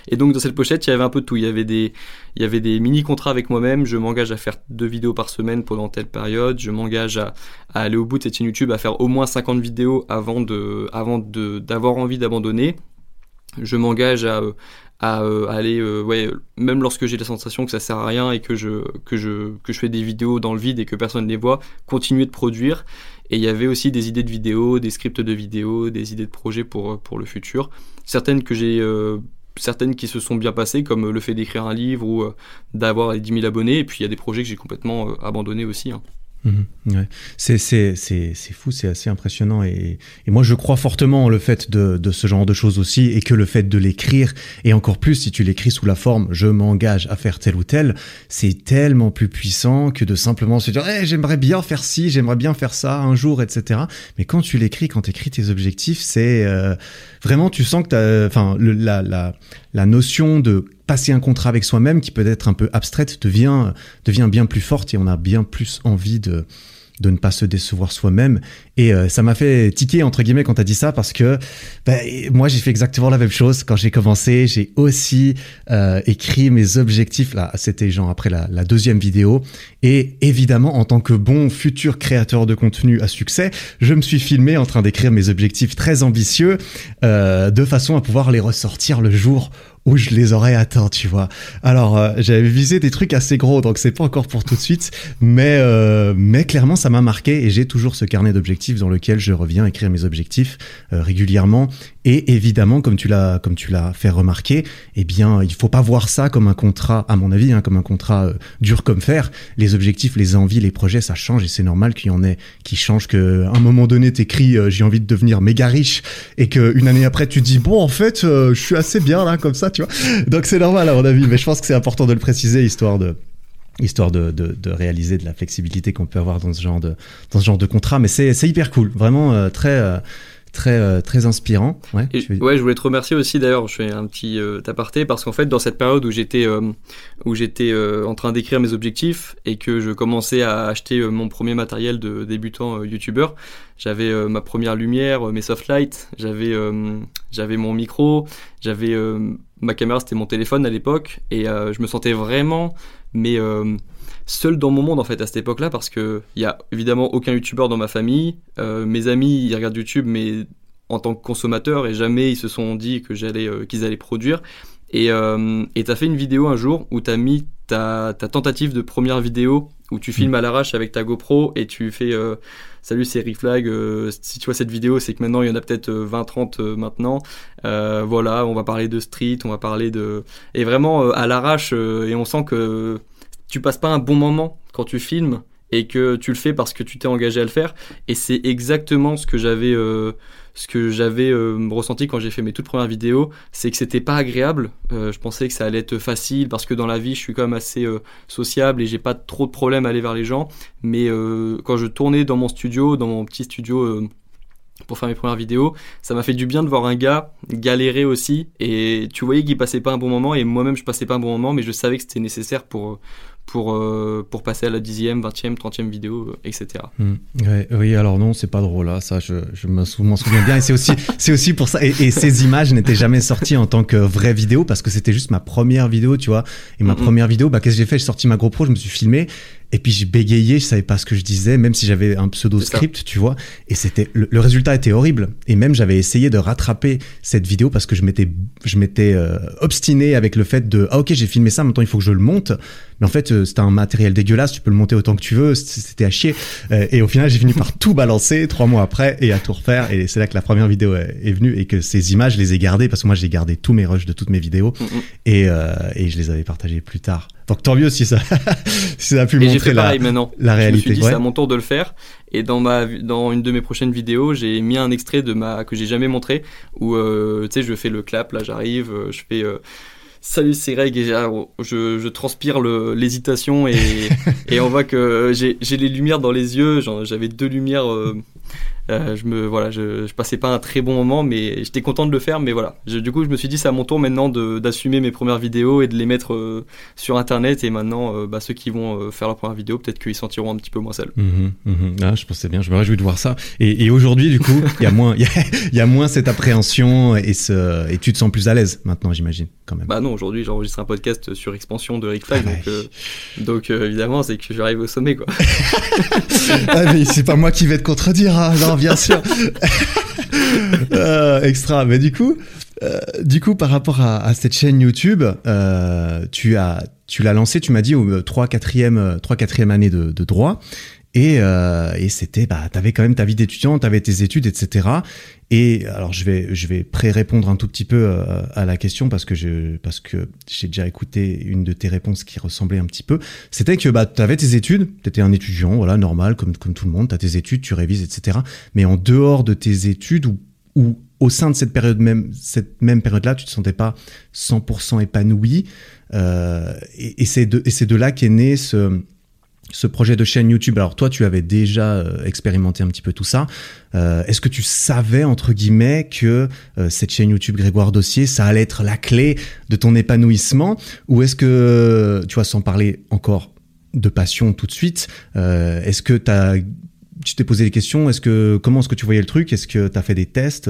et donc dans cette pochette, il y avait un peu de tout. Il y avait des, il y avait des mini contrats avec moi-même. Je m'engage à faire deux vidéos par semaine pendant telle période. Je m'engage à, aller au bout de cette chaîne YouTube, à faire au moins 50 vidéos avant de, avant de, d'avoir envie d'abandonner. Je m'engage à, à, aller, euh, ouais, même lorsque j'ai la sensation que ça sert à rien et que je, que je, que je fais des vidéos dans le vide et que personne ne les voit, continuer de produire. Et il y avait aussi des idées de vidéos, des scripts de vidéos, des idées de projets pour, pour le futur. Certaines que j'ai euh, certaines qui se sont bien passées, comme le fait d'écrire un livre ou euh, d'avoir les 10 000 abonnés. Et puis il y a des projets que j'ai complètement euh, abandonnés aussi. Hein. Mhm. C'est fou, c'est assez impressionnant. Et, et, moi, je crois fortement en le fait de, de, ce genre de choses aussi, et que le fait de l'écrire, et encore plus si tu l'écris sous la forme je m'engage à faire tel ou tel, c'est tellement plus puissant que de simplement se dire hey, j'aimerais bien faire ci, j'aimerais bien faire ça un jour, etc. Mais quand tu l'écris, quand tu écris tes objectifs, c'est euh, vraiment, tu sens que la, la, la notion de passer un contrat avec soi-même qui peut être un peu abstraite devient, devient bien plus forte et on a bien plus envie de, de ne pas se décevoir soi-même. Et euh, ça m'a fait tiquer, entre guillemets, quand tu as dit ça, parce que ben, moi, j'ai fait exactement la même chose. Quand j'ai commencé, j'ai aussi euh, écrit mes objectifs. Là, c'était genre après la, deuxième vidéo. Et évidemment, en tant que bon futur créateur de contenu à succès, je me suis filmé en train d'écrire mes objectifs très ambitieux, euh, de façon à pouvoir les ressortir le jour où je les aurais atteints, tu vois. Alors, j'avais visé des trucs assez gros, donc c'est pas encore pour tout de suite, mais mais clairement ça m'a marqué et j'ai toujours ce carnet d'objectifs dans lequel je reviens écrire mes objectifs euh, régulièrement. Et évidemment, comme tu l'as comme tu l'as fait remarquer, eh bien, il faut pas voir ça comme un contrat, à mon avis, hein, comme un contrat dur comme fer. Les objectifs, les envies, les projets, ça change et c'est normal qu'il y en ait qui changent. Que à un moment donné, t'écris j'ai envie de devenir méga riche et qu'une année après tu dis bon en fait je suis assez bien là comme ça donc c'est normal à mon avis, mais je pense que c'est important de le préciser histoire de histoire de, de, réaliser de la flexibilité qu'on peut avoir dans ce genre de dans ce genre de contrat. Mais c'est hyper cool. Vraiment euh, très euh, très très inspirant. Ouais, ouais, je voulais te remercier aussi d'ailleurs. Je fais un petit aparté parce qu'en fait, dans cette période où j'étais où j'étais en train d'écrire mes objectifs et que je commençais à acheter mon premier matériel de débutant youtubeur, j'avais ma première lumière, mes soft lights, j'avais j'avais mon micro, j'avais ma caméra, c'était mon téléphone à l'époque et je me sentais vraiment mais seul dans mon monde en fait à cette époque-là parce que il y a évidemment aucun youtubeur dans ma famille. Euh, mes amis ils regardent YouTube mais en tant que consommateur et jamais ils se sont dit que j'allais euh, qu'ils allaient produire. Et euh, et t'as fait une vidéo un jour où t'as mis ta, ta tentative de première vidéo où tu filmes à l'arrache avec ta GoPro et tu fais euh, salut c'est Reflag si tu vois cette vidéo c'est que maintenant il y en a peut-être 20 30 maintenant voilà on va parler de street on va parler de et vraiment à l'arrache et on sent que tu passes pas un bon moment quand tu filmes et que tu le fais parce que tu t'es engagé à le faire. Et c'est exactement ce que j'avais euh, euh, ressenti quand j'ai fait mes toutes premières vidéos, c'est que c'était pas agréable. Euh, je pensais que ça allait être facile parce que dans la vie, je suis quand même assez sociable et j'ai pas trop de problèmes à aller vers les gens. Mais quand je tournais dans mon studio, dans mon petit studio pour faire mes premières vidéos. Ça m'a fait du bien de voir un gars galérer aussi et tu voyais qu'il passait pas un bon moment et moi-même je passais pas un bon moment mais je savais que c'était nécessaire pour pour, euh, pour passer à la dixième, vingtième, trentième vidéo, euh, etc. Hmm. oui, alors non, c'est pas drôle, là, hein, ça, je, je m'en souviens bien. Et c'est aussi, c'est aussi pour ça. Et, ces images n'étaient jamais sorties en tant que vraie vidéo parce que c'était juste ma première vidéo, tu vois. Et ma première vidéo, bah, qu'est-ce que j'ai fait? J'ai sorti ma GoPro, je me suis filmé. Et puis j'ai bégayé, je savais pas ce que je disais, même si j'avais un pseudo script, tu vois. Et c'était le, le, résultat était horrible. Et même j'avais essayé de rattraper cette vidéo parce que je m'étais je m'étais euh, obstiné avec le fait de ah ok j'ai filmé ça, maintenant il faut que je le monte. Mais en fait, euh, c'était un matériel dégueulasse, tu peux le monter autant que tu veux, c'était à chier. Euh, et au final, j'ai fini par tout balancer trois mois après et à tout refaire. Et c'est là que la première vidéo est venue et que ces images, je les ai gardées parce que moi, j'ai gardé tous mes rushs de toutes mes vidéos mm, et, euh, et je les avais partagées plus tard. Donc tant mieux si ça, si ça a pu montrer la, la réalité. Je me suis dit, c'est à mon tour de le faire. Et dans ma, dans une de mes prochaines vidéos, j'ai mis un extrait de ma que j'ai jamais montré où euh, tu sais, je fais le clap, là j'arrive, je fais Salut, c'est Greg et je, je transpire l'hésitation et, et on voit que j'ai les lumières dans les yeux. J'avais deux lumières euh, euh, je me voilà, je, je, passais pas un très bon moment, mais j'étais content de le faire. Mais voilà, du coup, je me suis dit c'est à mon tour maintenant d'assumer mes premières vidéos et de les mettre euh, sur Internet. Et maintenant, euh, bah, ceux qui vont faire leur première vidéo, peut-être qu'ils sentiront un petit peu moins seuls. Mhm, mhm. Ah, je pensais bien, je me réjouis de voir ça. Et, et aujourd'hui, du coup, il y a moins, il y, a moins cette appréhension et ce, et tu te sens plus à l'aise maintenant, j'imagine, quand même. Bah non, aujourd'hui, j'enregistre un podcast sur expansion de Rick Flag, donc, donc évidemment, c'est que j'arrive au sommet, quoi. ah, mais c'est pas moi qui vais te contredire, hein. non, bien sûr. Euh, extra. Mais du coup, euh, du coup, par rapport à, cette chaîne YouTube, euh, tu as, tu l'as lancé, tu m'as dit au 3 4e 3 4e année de, de droit. Et, et c'était, bah, t'avais quand même ta vie d'étudiant, t'avais tes études, etc. Et alors je vais je vais pré-répondre un tout petit peu euh, à, la question parce que je parce que j'ai déjà écouté une de tes réponses qui ressemblait un petit peu. C'était que bah tu avais tes études, tu étais un étudiant, voilà normal comme comme tout le monde, tu as tes études, tu révises, etc. Mais en dehors de tes études ou ou au sein de cette période même cette même période là, tu te sentais pas 100% épanoui. Euh, et c'est de et c'est de là qu'est né ce ce projet de chaîne YouTube. Alors toi, tu avais déjà euh, expérimenté un petit peu tout ça. Euh, est-ce que tu savais entre guillemets que euh, cette chaîne YouTube Grégoire Dossier, ça allait être la clé de ton épanouissement, ou est-ce que, tu vois, sans parler encore de passion tout de suite, est-ce que tu t'es posé des questions? Est-ce que comment est-ce que tu voyais le truc? Est-ce que tu as fait des tests?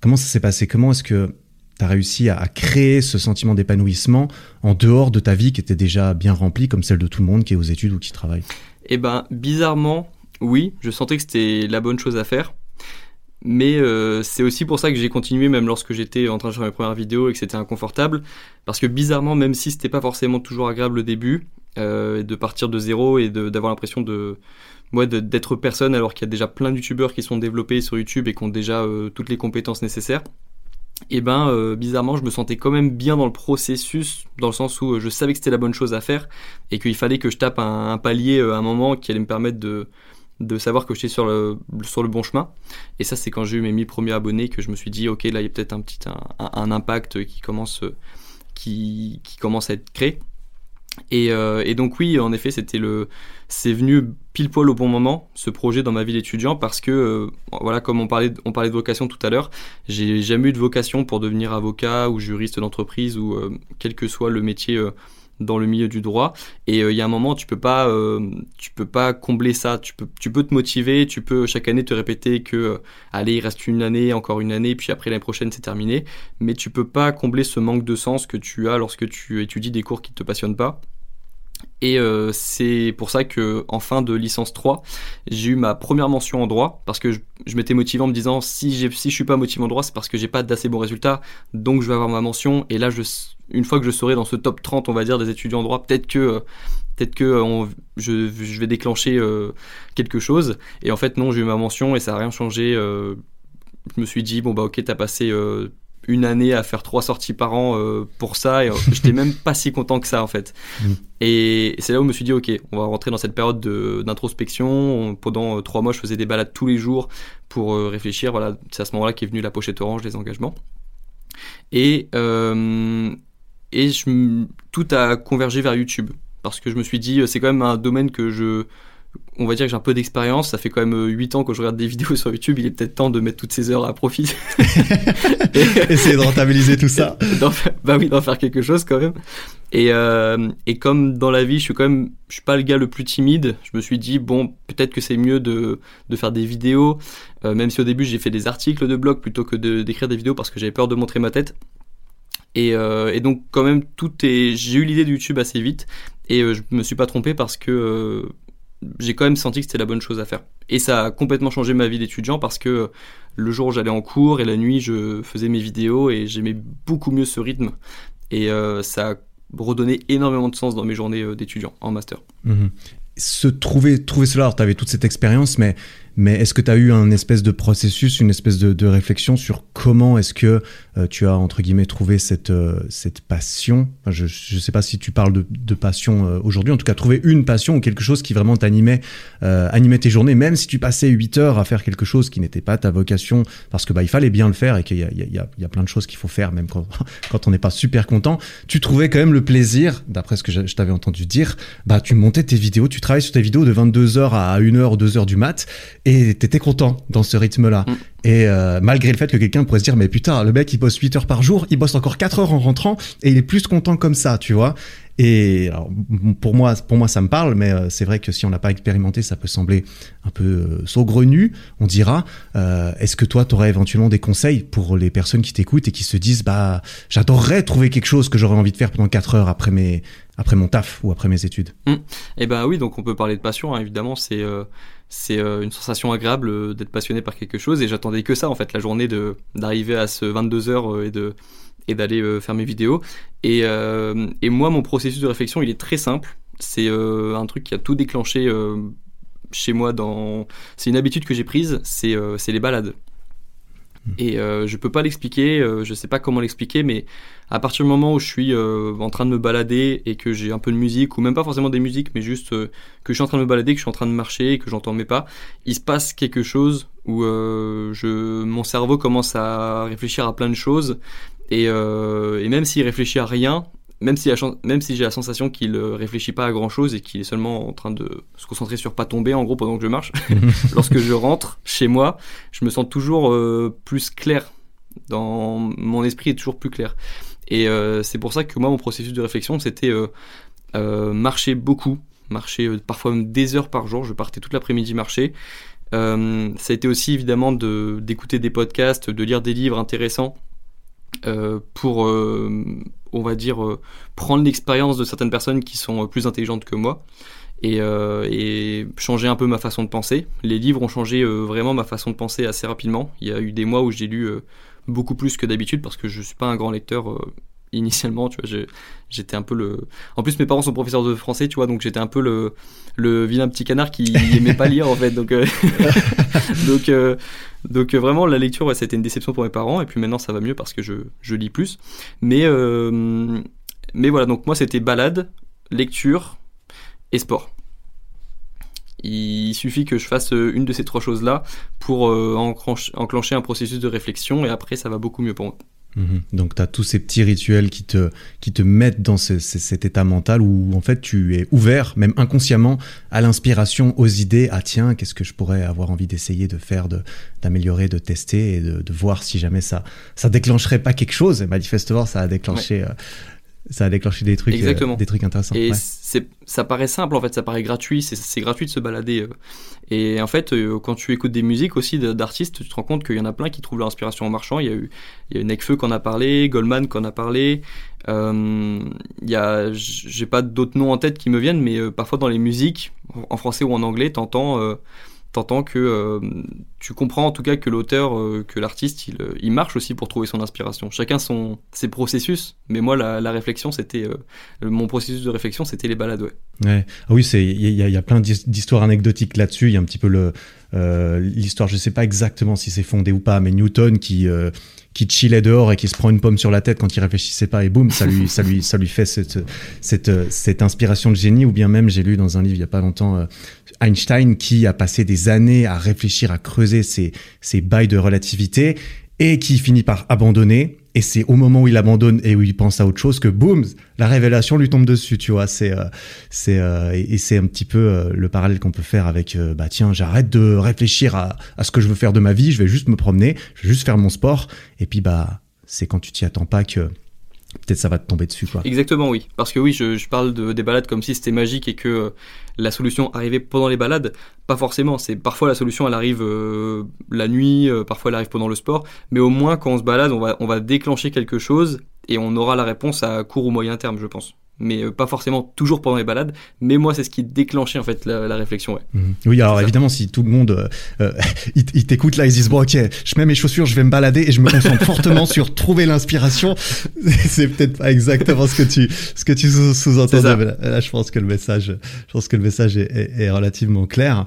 Comment ça s'est passé? Comment est-ce que tu as réussi à, créer ce sentiment d'épanouissement en dehors de ta vie qui était déjà bien remplie, comme celle de tout le monde qui est aux études ou qui travaille Eh ben, bizarrement, oui, je sentais que c'était la bonne chose à faire. Mais euh, c'est aussi pour ça que j'ai continué, même lorsque j'étais en train de faire mes premières vidéos et que c'était inconfortable. Parce que bizarrement, même si c'était pas forcément toujours agréable au début, euh, de partir de zéro et d'avoir l'impression de, moi, d'être personne alors qu'il y a déjà plein de qui sont développés sur YouTube et qui ont déjà euh, toutes les compétences nécessaires, et eh ben euh, bizarrement je me sentais quand même bien dans le processus dans le sens où euh, je savais que c'était la bonne chose à faire et qu'il fallait que je tape un, palier euh, à un moment qui allait me permettre de savoir que j'étais sur le sur le bon chemin. Et ça c'est quand j'ai eu mes 1000 premiers abonnés que je me suis dit ok là il y a peut-être un petit un, un, impact qui commence qui qui commence à être créé Et, euh, et, donc oui, en effet, c'était le, c'est venu pile poil au bon moment ce projet dans ma vie d'étudiant parce que euh, voilà, comme on parlait, on parlait de vocation tout à l'heure, j'ai jamais eu de vocation pour devenir avocat ou juriste d'entreprise ou euh, quel que soit le métier dans le milieu du droit. Et il y a un moment, tu peux pas, tu peux pas combler ça. Tu peux, tu peux te motiver, tu peux chaque année te répéter que allez, il reste une année, encore une année, puis après l'année prochaine c'est terminé. Mais tu peux pas combler ce manque de sens que tu as lorsque tu étudies des cours qui te passionnent pas. Et euh, c'est pour ça que en fin de licence 3, j'ai eu ma première mention en droit parce que je, m'étais motivé en me disant si j'ai si je suis pas motivé en droit, c'est parce que j'ai pas d'assez bons résultats, donc je vais avoir ma mention. Et là une fois que je serai dans ce top 30, on va dire des étudiants en droit, peut-être que peut-être que euh, je, je, vais déclencher euh, quelque chose. Et en fait non, j'ai eu ma mention et ça a rien changé. Je me suis dit bon bah OK, tu as passé une année à faire trois sorties par an euh, pour ça et euh, j'étais même pas si content que ça en fait. Mm. Et c'est là où je me suis dit ok, on va rentrer dans cette période d'introspection. Pendant euh, trois mois, je faisais des balades tous les jours pour réfléchir. Voilà, c'est à ce moment-là qu'est venue la pochette orange, les engagements. Et et je, tout a convergé vers YouTube parce que je me suis dit c'est quand même un domaine que je on va dire que j'ai un peu d'expérience, ça fait quand même 8 euh, ans que je regarde des vidéos sur YouTube, il est peut-être temps de mettre toutes ces heures à profit. Essayer de rentabiliser tout ça. bah oui, d'en faire quelque chose quand même. Et, euh, et comme dans la vie, je suis quand même, je suis pas le gars le plus timide, je me suis dit, bon, peut-être que c'est mieux de, de faire des vidéos, euh, même si au début j'ai fait des articles de blog plutôt que d'écrire des vidéos parce que j'avais peur de montrer ma tête. Et, euh, et, donc quand même tout est, j'ai eu l'idée de YouTube assez vite et je me suis pas trompé parce que j'ai quand même senti que c'était la bonne chose à faire. Et ça a complètement changé ma vie d'étudiant parce que le jour j'allais en cours et la nuit je faisais mes vidéos et j'aimais beaucoup mieux ce rythme. Et euh, ça a redonné énormément de sens dans mes journées euh, d'étudiant en master. Mhm. Se trouver, trouver cela, alors tu avais toute cette expérience, mais mais est-ce que tu as eu un espèce de processus, une espèce de, réflexion sur comment est-ce que euh, tu as, entre guillemets, trouvé cette, euh, cette passion? Je ne sais pas si tu parles de, passion euh, aujourd'hui, en tout cas, trouver une passion ou quelque chose qui vraiment t'animait, animait tes journées, même si tu passais 8 heures à faire quelque chose qui n'était pas ta vocation, parce que bah, il fallait bien le faire et qu'il y a, plein de choses qu'il faut faire, même quand, quand on n'est pas super content. Tu trouvais quand même le plaisir, d'après ce que je, t'avais entendu dire, bah, tu montais tes vidéos, tu travailles sur tes vidéos de 22h à 1h ou 2h du mat, et t'étais content dans ce rythme-là. Mm. Et euh, malgré le fait que quelqu'un pourrait se dire, mais putain, le mec, il bosse 8 heures par jour, il bosse encore 4 heures en rentrant, et il est plus content comme ça, tu vois. Et alors, pour moi, pour moi, ça me parle, mais euh, c'est vrai que si on n'a pas expérimenté, ça peut sembler un peu euh, saugrenu, on dira. Est-ce que toi, tu aurais éventuellement des conseils pour les personnes qui t'écoutent et qui se disent, bah, j'adorerais trouver quelque chose que j'aurais envie de faire pendant 4 heures après mes, après mon taf ou après mes études. Mm. Et eh ben oui, donc on peut parler de passion, hein, évidemment, c'est c'est euh, une sensation agréable euh, d'être passionné par quelque chose et j'attendais que ça en fait la journée de d'arriver à ce 22 heures euh, et de et d'aller faire mes vidéos et et moi mon processus de réflexion il est très simple c'est un truc qui a tout déclenché chez moi dans c'est une habitude que j'ai prise c'est c'est les balades hmm. et euh, je peux pas l'expliquer, je sais pas comment l'expliquer, mais à partir du moment où je suis euh, en train de me balader et que j'ai un peu de musique, ou même pas forcément des musiques, mais juste euh, que je suis en train de me balader, que je suis en train de marcher et que j'entends mes pas, il se passe quelque chose où euh, je, mon cerveau commence à réfléchir à plein de choses. Et, et même s'il réfléchit à rien, même si, même si j'ai la sensation qu'il réfléchit pas à grand chose et qu'il est seulement en train de se concentrer sur pas tomber en gros pendant que je marche, lorsque je rentre chez moi, je me sens toujours plus clair. Dans mon esprit est toujours plus clair. Et euh, c'est pour ça que moi, mon processus de réflexion, c'était euh, euh, marcher beaucoup, marcher parfois même des heures par jour. Je partais toute l'après-midi marcher. ça a été aussi évidemment d'écouter des podcasts, de lire des livres intéressants pour, on va dire, prendre l'expérience de certaines personnes qui sont plus intelligentes que moi. Et, et, changer un peu ma façon de penser. Les livres ont changé vraiment ma façon de penser assez rapidement. Il y a eu des mois où j'ai lu beaucoup plus que d'habitude parce que je suis pas un grand lecteur euh, initialement, tu vois, j'étais un peu le. En plus, mes parents sont professeurs de français, tu vois, donc j'étais un peu le, le vilain petit canard qui aimait pas lire en fait, donc euh, donc euh, donc vraiment la lecture, c'était une déception pour mes parents, et puis maintenant ça va mieux parce que je, je lis plus, mais mais voilà, donc moi c'était balade, lecture et sport. Il suffit que je fasse euh, une de ces trois choses-là pour euh, enclencher un processus de réflexion et après ça va beaucoup mieux pour moi. Mhm. Donc tu as tous ces petits rituels qui te, qui te mettent dans cet état mental où en fait tu es ouvert, même inconsciemment, à l'inspiration, aux idées. Ah tiens, qu'est-ce que je pourrais avoir envie d'essayer de faire, d'améliorer, de, tester et de, voir si jamais ça, ça déclencherait pas quelque chose. Et manifestement, ça a déclenché... Euh, ça a déclenché des trucs, euh, des trucs intéressants. Et ça paraît simple en fait, ça paraît gratuit, c'est gratuit de se balader. Euh. Et en fait, euh, quand tu écoutes des musiques aussi d'artistes, tu te rends compte qu'il y en a plein qui trouvent leur inspiration en marchant. Il y a eu, il y a qu'on a parlé, Goldman qu'on a parlé. Euh, il y a, j'ai pas d'autres noms en tête qui me viennent, mais parfois dans les musiques, en français ou en anglais, t'entends euh, t'entends que euh, tu comprends en tout cas que l'auteur, euh, que l'artiste, il, euh, il, marche aussi pour trouver son inspiration. Chacun son ses processus, mais moi la, réflexion c'était mon processus de réflexion c'était les balades. Ouais. Ah oui, il y, y, a plein d'histoires anecdotiques là-dessus. Il y a un petit peu le l'histoire, je sais pas exactement si c'est fondé ou pas, mais Newton qui qui chillait dehors et qui se prend une pomme sur la tête quand il réfléchissait pas et boum, ça lui, ça lui, ça lui fait cette, cette, cette inspiration de génie. Ou bien même, j'ai lu dans un livre il y a pas longtemps euh, Einstein qui a passé des années à réfléchir, à creuser ses, ses bails de relativité et qui finit par abandonner et c'est au moment où il abandonne et où il pense à autre chose que boum, la révélation lui tombe dessus, tu vois. C'est, euh, euh, et c'est un petit peu euh, le parallèle qu'on peut faire avec, bah tiens, j'arrête de réfléchir à, à ce que je veux faire de ma vie, je vais juste me promener, je vais juste faire mon sport. Et puis bah, c'est quand tu t'y attends pas que peut-être ça va te tomber dessus. Exactement oui, parce que oui, je, je parle de, des balades comme si c'était magique et que la solution arrivait pendant les balades. Pas forcément, c'est parfois la solution elle arrive euh, la nuit, euh, parfois elle arrive pendant le sport, mais au moins quand on se balade, on va on va déclencher quelque chose et on aura la réponse à court ou moyen terme, je pense mais euh, pas forcément toujours pendant les balades. Mais moi, c'est ce qui déclenchait en fait la, réflexion. Ouais. Mhm. Oui, alors évidemment, si tout le monde euh, euh il, t'écoute là, ils disent bon, ok, je mets mes chaussures, je vais me balader et je me concentre fortement sur trouver l'inspiration. c'est peut-être pas exactement ce que tu ce que tu sous-entends. Là, je pense que le message, je pense que le message est, est, est relativement clair.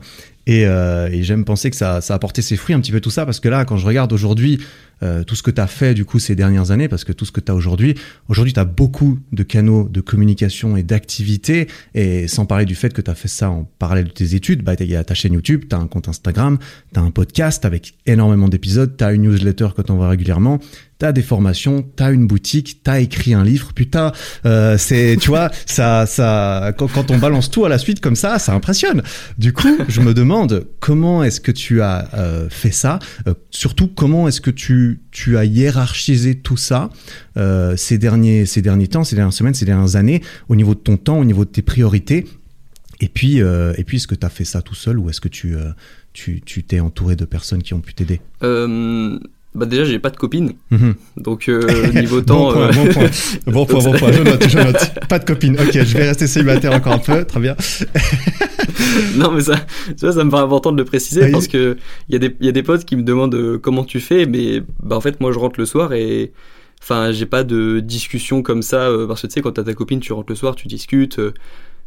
Et, euh, et j'aime penser que ça, ça a porté ses fruits un petit peu tout ça, parce que là, quand je regarde aujourd'hui euh, tout ce que tu as fait du coup ces dernières années, parce que tout ce que tu as aujourd'hui, aujourd'hui tu as beaucoup de canaux de communication et d'activité, et sans parler du fait que tu as fait ça en parallèle de tes études, bah, il y a ta chaîne YouTube, tu as un compte Instagram, tu as un podcast avec énormément d'épisodes, tu as une newsletter que tu envoies régulièrement, t'as des formations, t'as une boutique, t'as écrit un livre, putain, euh, c'est, tu vois, ça, ça, quand, quand, on balance tout à la suite comme ça, ça impressionne. Du coup, je me demande comment est-ce que tu as euh, fait ça, euh, surtout comment est-ce que tu, tu as hiérarchisé tout ça euh, ces derniers, ces derniers temps, ces dernières semaines, ces dernières années, au niveau de ton temps, au niveau de tes priorités. Et puis, euh, et puis, est-ce que tu as fait ça tout seul ou est-ce que euh, tu, tu t'es entouré de personnes qui ont pu t'aider? Bah déjà j'ai pas de copine, mhm. donc euh, niveau temps. bon, point, bon point, bon point, bon point. Je note, je note. Pas de copine. Ok, je vais rester célibataire encore un peu. Très bien. non mais ça, tu vois, ça me paraît important de le préciser parce que il y a des il y a des potes qui me demandent euh, comment tu fais, mais bah en fait moi je rentre le soir et enfin j'ai pas de discussion comme ça euh, parce que tu sais quand t'as ta copine tu rentres le soir tu discutes.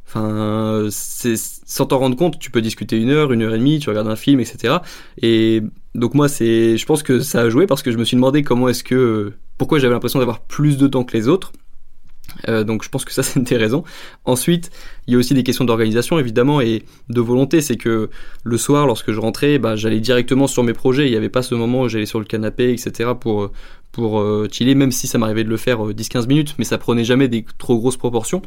Enfin, c'est sans t'en rendre compte, tu peux discuter une heure, une heure et demie, tu regardes un film, etc. Et donc moi, c'est, je pense que ça a joué parce que je me suis demandé comment est-ce que, pourquoi j'avais l'impression d'avoir plus de temps que les autres. Euh, donc je pense que ça c'est une des raisons. Ensuite, il y a aussi des questions d'organisation évidemment et de volonté. C'est que le soir, lorsque je rentrais, bah, j'allais directement sur mes projets. Il n'y avait pas ce moment où j'allais sur le canapé, etc. pour pour euh, chiller, même si ça m'arrivait de le faire 10-15 euh, minutes, mais ça prenait jamais des trop grosses proportions.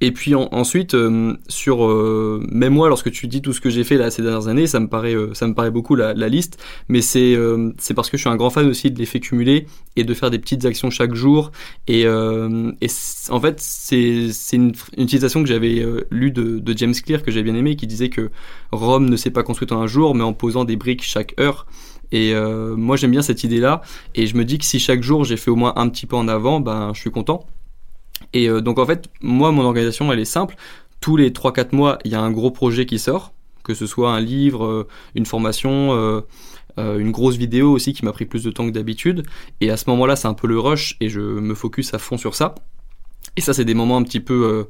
Et puis ensuite, euh, sur euh, même moi, lorsque tu dis tout ce que j'ai fait là ces dernières années, ça me paraît, euh, ça me paraît beaucoup la, liste. Mais c'est c'est parce que je suis un grand fan aussi de l'effet cumulé et de faire des petites actions chaque jour. Et, en fait, c'est une, une citation que j'avais lue de, de James Clear que j'ai bien aimé, qui disait que Rome ne s'est pas construite en un jour, mais en posant des briques chaque heure. Et moi j'aime bien cette idée-là, et je me dis que si chaque jour j'ai fait au moins un petit peu en avant, ben je suis content. Et euh, donc en fait, moi, mon organisation, elle est simple. Tous les 3-4 mois, il y a un gros projet qui sort, que ce soit un livre, euh, une formation, euh, une grosse vidéo aussi qui m'a pris plus de temps que d'habitude. Et à ce moment-là, c'est un peu le rush et je me focus à fond sur ça. Et ça, c'est des moments un petit peu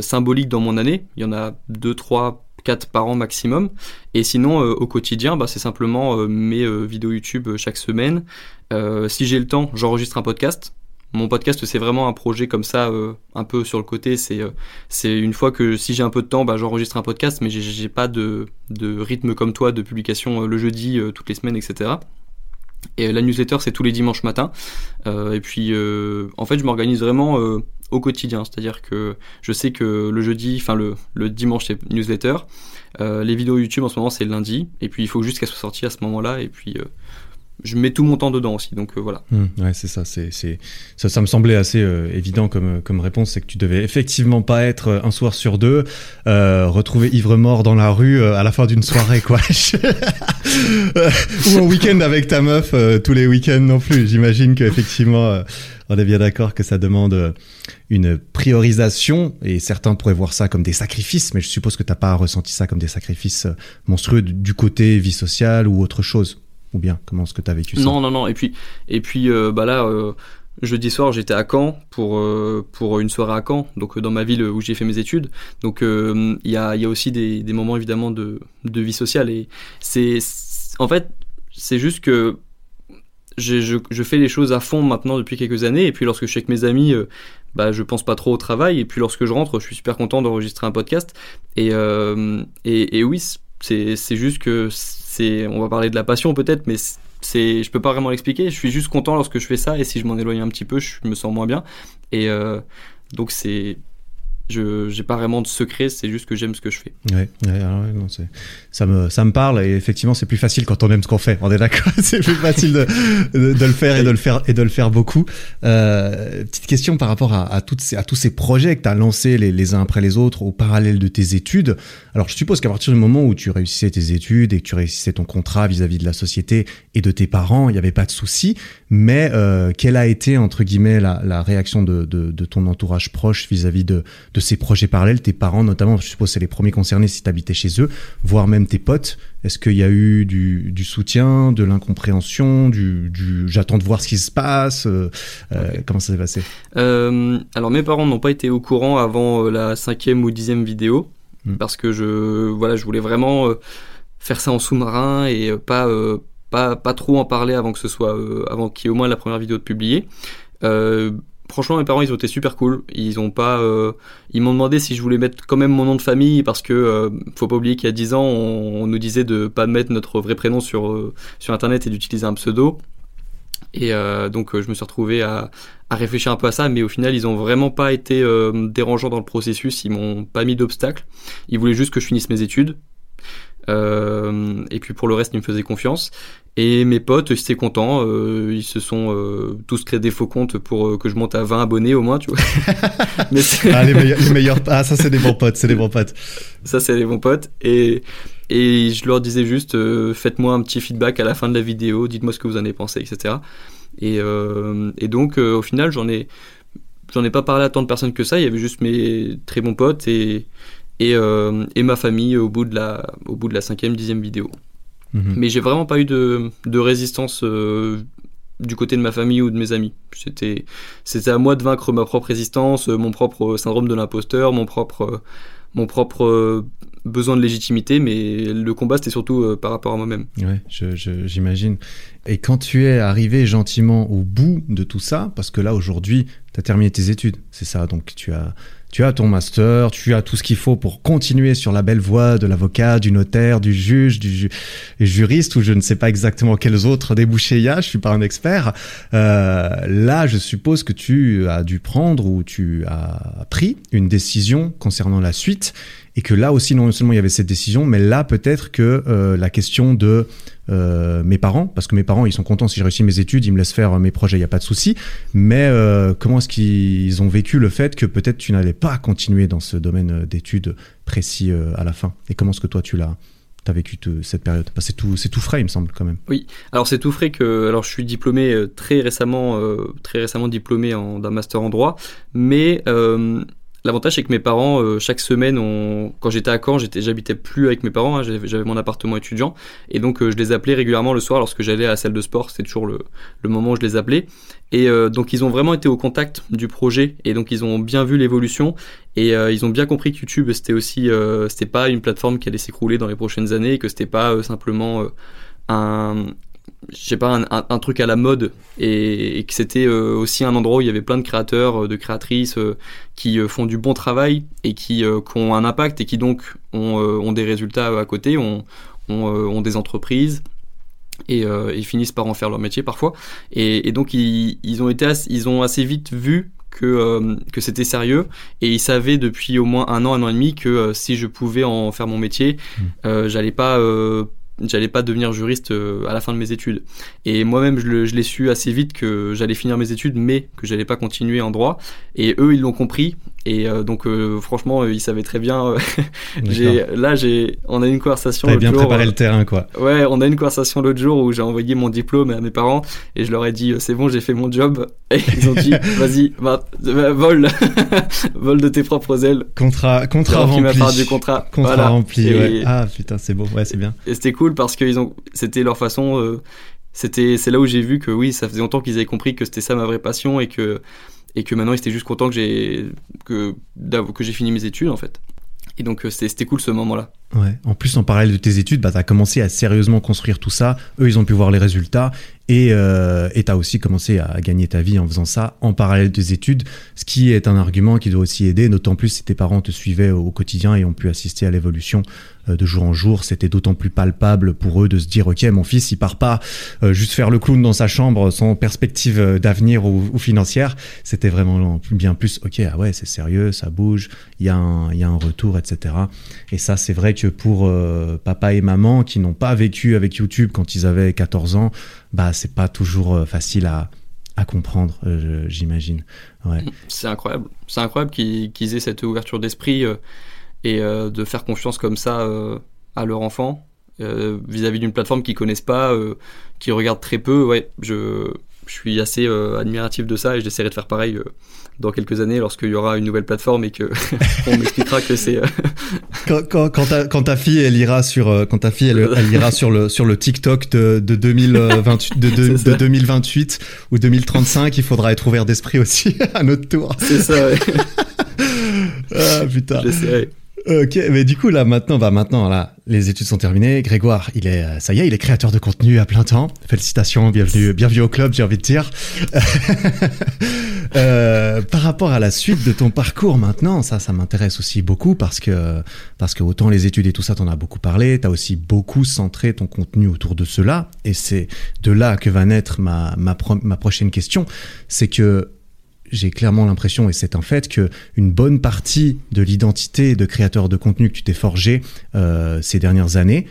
symboliques dans mon année. Il y en a 2, 3, 4 par an maximum. Et sinon, au quotidien, bah, c'est simplement mes vidéos YouTube chaque semaine. si j'ai le temps, j'enregistre un podcast mon podcast, c'est vraiment un projet comme ça, euh, un peu sur le côté. C'est euh, c'est une fois que si j'ai un peu de temps, bah, j'enregistre un podcast, mais j'ai pas de, de rythme comme toi de publication euh, le jeudi, toutes les semaines, etc. Et la newsletter, c'est tous les dimanches matin. et puis, en fait, je m'organise vraiment au quotidien. C'est-à-dire que je sais que le jeudi, enfin le, le dimanche, c'est newsletter. les vidéos YouTube, en ce moment, c'est lundi. Et puis, il faut juste qu'elles soient sorties à ce moment-là. Et puis, je mets tout mon temps dedans aussi, donc euh, voilà. Mmh, ouais, c'est ça, c'est, ça, ça me semblait assez euh, évident comme, comme réponse, c'est que tu devais effectivement pas être euh, un soir sur deux, retrouver ivre mort dans la rue à la fin d'une soirée, quoi. Ou un week-end avec ta meuf tous les week-ends non plus. J'imagine qu'effectivement, on est bien d'accord que ça demande une priorisation et certains pourraient voir ça comme des sacrifices, mais je suppose que t'as pas ressenti ça comme des sacrifices monstrueux du côté vie sociale ou autre chose ou bien comment est-ce que tu as vécu ça Non, non, non. Et puis, et puis euh, bah là, euh, jeudi soir, j'étais à Caen pour, euh, pour une soirée à Caen, donc dans ma ville où j'ai fait mes études. Donc il y, a, y a aussi des, des moments évidemment de, de vie sociale. Et c'est. En fait, c'est juste que je, je, fais les choses à fond maintenant depuis quelques années. Et puis lorsque je suis avec mes amis, bah, je pense pas trop au travail. Et puis lorsque je rentre, je suis super content d'enregistrer un podcast. Et, et, et oui, c'est juste que on va parler de la passion peut-être, mais c'est, je peux pas vraiment l'expliquer. Je suis juste content lorsque je fais ça, et si je m'en éloigne un petit peu, je me sens moins bien. Et euh, donc c'est, je n'ai pas vraiment de secret, c'est juste que j'aime ce que je fais. Ouais, non, ça me ça me parle et effectivement c'est plus facile quand on aime ce qu'on fait. On est d'accord, c'est plus facile de, le faire et de le faire et de le faire beaucoup. Euh, petite question par rapport à, toutes à tous ces projets que tu as lancés les, uns après les autres au parallèle de tes études. Alors je suppose qu'à partir du moment où tu réussissais tes études et que tu réussissais ton contrat vis-à-vis de la société et de tes parents, il n'y avait pas de souci. Mais euh, quelle a été entre guillemets la, la réaction de, de ton entourage proche vis-à-vis de de ces projets parallèles, tes parents notamment, je suppose c'est les premiers concernés si tu habitais chez eux, voire même tes potes. Est-ce qu'il y a eu du, du soutien, de l'incompréhension, du, du j'attends de voir ce qui se passe euh, euh Comment ça s'est passé? Euh, Alors mes parents n'ont pas été au courant avant la cinquième ou dixième vidéo hmm. parce que je voilà je voulais vraiment faire ça en sous-marin et pas pas pas trop en parler avant que ce soit avant qu'il y ait au moins la première vidéo de publier. Euh, franchement mes parents ils ont été super cool. Ils ont pas euh, ils m'ont demandé si je voulais mettre quand même mon nom de famille parce que euh, faut pas oublier qu'il y a 10 ans on, nous disait de pas mettre notre vrai prénom sur euh, internet et d'utiliser un pseudo. Et donc je me suis retrouvé à, à, réfléchir un peu à ça mais au final ils ont vraiment pas été dérangeants dans le processus. Ils m'ont pas mis d'obstacle. Ils voulaient juste que je finisse mes études. euh, et puis pour le reste, ils me faisaient confiance. Et mes potes, ils étaient contents. Euh, ils se sont euh, tous créés des faux comptes pour que je monte à 20 abonnés au moins, tu vois. Mais ah, les meilleurs, Ah, ça, c'est des bons potes, c'est des bons potes. Ça, c'est des bons potes. Et, et je leur disais juste, faites-moi un petit feedback à la fin de la vidéo, dites-moi ce que vous en avez pensé, etc. Et, et donc, au final, j'en ai, j'en ai pas parlé à tant de personnes que ça. Il y avait juste mes très bons potes et, et, euh, et ma famille au bout de la, au bout de la cinquième, dixième vidéo. Mhm. Mais j'ai vraiment pas eu de, de résistance euh, du côté de ma famille ou de mes amis. C'était, c'était à moi de vaincre ma propre résistance, mon propre syndrome de l'imposteur, mon propre, mon propre besoin de légitimité, mais le combat c'était surtout par rapport à moi-même. Ouais, j'imagine. Et quand tu es arrivé gentiment au bout de tout ça, parce que là aujourd'hui, tu as terminé tes études, c'est ça, donc tu as tu as ton master, tu as tout ce qu'il faut pour continuer sur la belle voie de l'avocat, du notaire, du juge, du juriste, ou je ne sais pas exactement quels autres débouchés il y a, je suis pas un expert. Euh, là, je suppose que tu as dû prendre ou tu as pris une décision concernant la suite et que là aussi non seulement il y avait cette décision, mais là peut-être que euh, la question de euh, mes parents, parce que mes parents ils sont contents si j'ai réussi mes études, ils me laissent faire mes projets, il n'y a pas de souci, mais euh, comment est-ce qu'ils ont vécu le fait que peut-être tu n'allais pas continuer dans ce domaine d'études précis à la fin, et comment est-ce que toi tu l'as T'as vécu cette période? C'est tout, c'est tout frais, il me semble quand même. Oui, alors c'est tout frais que, alors je suis diplômé très récemment, très récemment diplômé d'un master en droit, mais L'avantage, c'est que mes parents, euh, chaque semaine, quand j'étais à Caen, j'habitais plus avec mes parents, hein, j'avais mon appartement étudiant, et donc euh, je les appelais régulièrement le soir lorsque j'allais à la salle de sport, c'était toujours le, le, moment où je les appelais. Et euh, donc ils ont vraiment été au contact du projet, et donc ils ont bien vu l'évolution, et ils ont bien compris que YouTube, c'était aussi, c'était pas une plateforme qui allait s'écrouler dans les prochaines années, et que c'était pas simplement un, je sais pas, un, truc à la mode et, que c'était euh, aussi un endroit où il y avait plein de créateurs, euh, de créatrices euh, qui font du bon travail et qui, ont un impact et qui donc ont, des résultats à côté, ont, ont, des entreprises et ils finissent par en faire leur métier parfois. Et, donc ils, ont été ils ont assez vite vu que, que c'était sérieux et ils savaient depuis au moins un an, un an et demi que si je pouvais en faire mon métier, mmh. j'allais pas j'allais pas devenir juriste euh, à la fin de mes études. Et moi-même, je, l'ai su assez vite que j'allais finir mes études, mais que j'allais pas continuer en droit. Et eux, ils l'ont compris. Et euh, donc, euh, franchement, ils savaient très bien. j'ai, là, j'ai, on a eu une conversation. T'avais bien préparé le terrain, quoi. Ouais, on a eu une conversation l'autre jour où j'ai envoyé mon diplôme à mes parents et je leur ai dit, c'est bon, j'ai fait mon job. Et ils ont dit, vas-y, va, vole, vole de tes propres ailes. Contrat, contrat rempli. du contrat. Contrat rempli. Ah putain, c'est beau. Ouais, c'est bien. Et c'était cool parce que ils ont, c'était leur façon. Euh, c'était, c'est là où j'ai vu que oui, ça faisait longtemps qu'ils avaient compris que c'était ça ma vraie passion et que et que maintenant ils étaient juste contents que j'ai que que j'ai fini mes études en fait. Et donc euh, c'était cool ce moment-là. Ouais. En plus, en parallèle de tes études, bah, tu as commencé à sérieusement construire tout ça. Eux, ils ont pu voir les résultats. Et euh, tu as aussi commencé à gagner ta vie en faisant ça en parallèle des études, ce qui est un argument qui doit aussi aider, d'autant plus si tes parents te suivaient au quotidien et ont pu assister à l'évolution euh, de jour en jour. C'était d'autant plus palpable pour eux de se dire, OK, mon fils, il part pas euh, juste faire le clown dans sa chambre sans perspective d'avenir ou, financière. C'était vraiment bien plus, OK, ah ouais, c'est sérieux, ça bouge, il y, a un, y a un retour, etc. Et ça, c'est vrai que pour euh, papa et maman qui n'ont pas vécu avec YouTube quand ils avaient 14 ans, bah c'est pas toujours euh, facile à, comprendre, euh, j'imagine. Ouais. C'est incroyable. C'est incroyable qu'ils aient cette ouverture d'esprit et de faire confiance comme ça à leur enfant vis-à-vis d'une plateforme qu'ils connaissent pas, qui regardent très peu. Ouais, je, je suis assez admiratif de ça et j'essaierai de faire pareil dans quelques années lorsqu'il y aura une nouvelle plateforme et que on m'expliquera que c'est euh, quand, quand, ta, quand, ta, fille elle ira sur euh, quand ta fille elle, ira sur le sur le TikTok de, de 2028 de, de, 2028 ou 2035 il faudra être ouvert d'esprit aussi à notre tour. C'est ça ouais. ah putain. J'essaierai Ok, mais du coup là maintenant, bah maintenant là, les études sont terminées. Grégoire, il est, euh, ça y est, il est créateur de contenu à plein temps. Félicitations, bienvenue, bienvenue au club, j'ai envie de dire. euh, par rapport à la suite de ton parcours maintenant, ça, ça m'intéresse aussi beaucoup parce que parce que autant les études et tout ça, t'en as beaucoup parlé. T'as aussi beaucoup centré ton contenu autour de cela, et c'est de là que va naître ma ma, ma prochaine question. C'est que j'ai clairement l'impression, et c'est un fait, que une bonne partie de l'identité de créateur de contenu que tu t'es forgé euh, ces dernières années,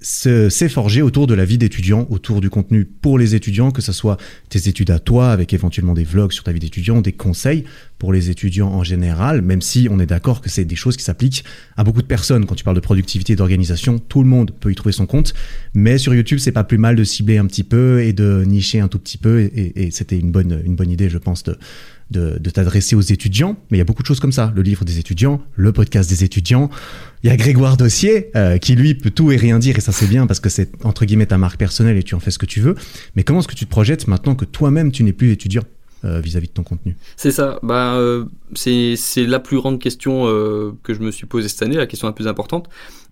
s'est forgé autour de la vie d'étudiant, autour du contenu pour les étudiants, que ce soit tes études à toi, avec éventuellement des vlogs sur ta vie d'étudiant, des conseils pour les étudiants en général, même si on est d'accord que c'est des choses qui s'appliquent à beaucoup de personnes. Quand tu parles de productivité et d'organisation, tout le monde peut y trouver son compte. Mais sur YouTube, c'est pas plus mal de cibler un petit peu et de nicher un tout petit peu. Et, c'était une bonne, une bonne idée, je pense, de, de, t'adresser aux étudiants, mais il y a beaucoup de choses comme ça. Le livre des étudiants, le podcast des étudiants. Il y a Grégoire Dossier, euh, qui lui peut tout et rien dire, et ça c'est bien parce que c'est entre guillemets ta marque personnelle et tu en fais ce que tu veux. Mais comment est-ce que tu te projettes maintenant que toi-même tu n'es plus étudiant euh, vis-à-vis de ton contenu? C'est ça. Bah, euh, c'est la plus grande question que je me suis posée cette année, la question la plus importante.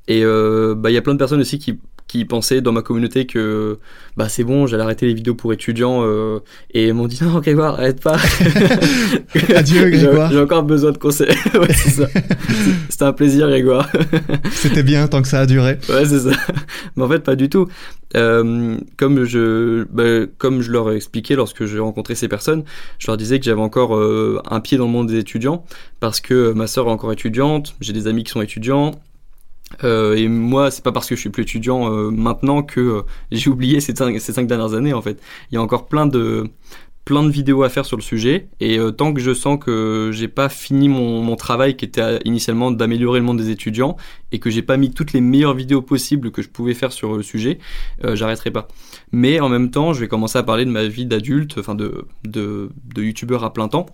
Et bah, il y a plein de personnes aussi qui qui pensaient dans ma communauté que bah c'est bon, j'allais arrêter les vidéos pour étudiants euh, et m'ont dit non Grégoire, arrête pas. Adieu Grégoire. J'ai encore besoin de conseils. ouais, c'est ça. C'était un plaisir Grégoire. C'était bien tant que ça a duré. Ouais, c'est ça. Mais en fait pas du tout. Euh, comme je bah, comme je leur ai expliqué lorsque j'ai rencontré ces personnes, je leur disais que j'avais encore euh, un pied dans le monde des étudiants parce que ma sœur est encore étudiante, j'ai des amis qui sont étudiants, euh, et moi, c'est pas parce que je suis plus étudiant euh, maintenant que euh, j'ai oublié ces cinq, dernières années en fait. Il y a encore plein de plein de vidéos à faire sur le sujet et tant que je sens que j'ai pas fini mon, mon, travail qui était initialement d'améliorer le monde des étudiants et que j'ai pas mis toutes les meilleures vidéos possibles que je pouvais faire sur le sujet, j'arrêterai pas. Mais en même temps, je vais commencer à parler de ma vie d'adulte, enfin de, de, de youtubeur à plein temps.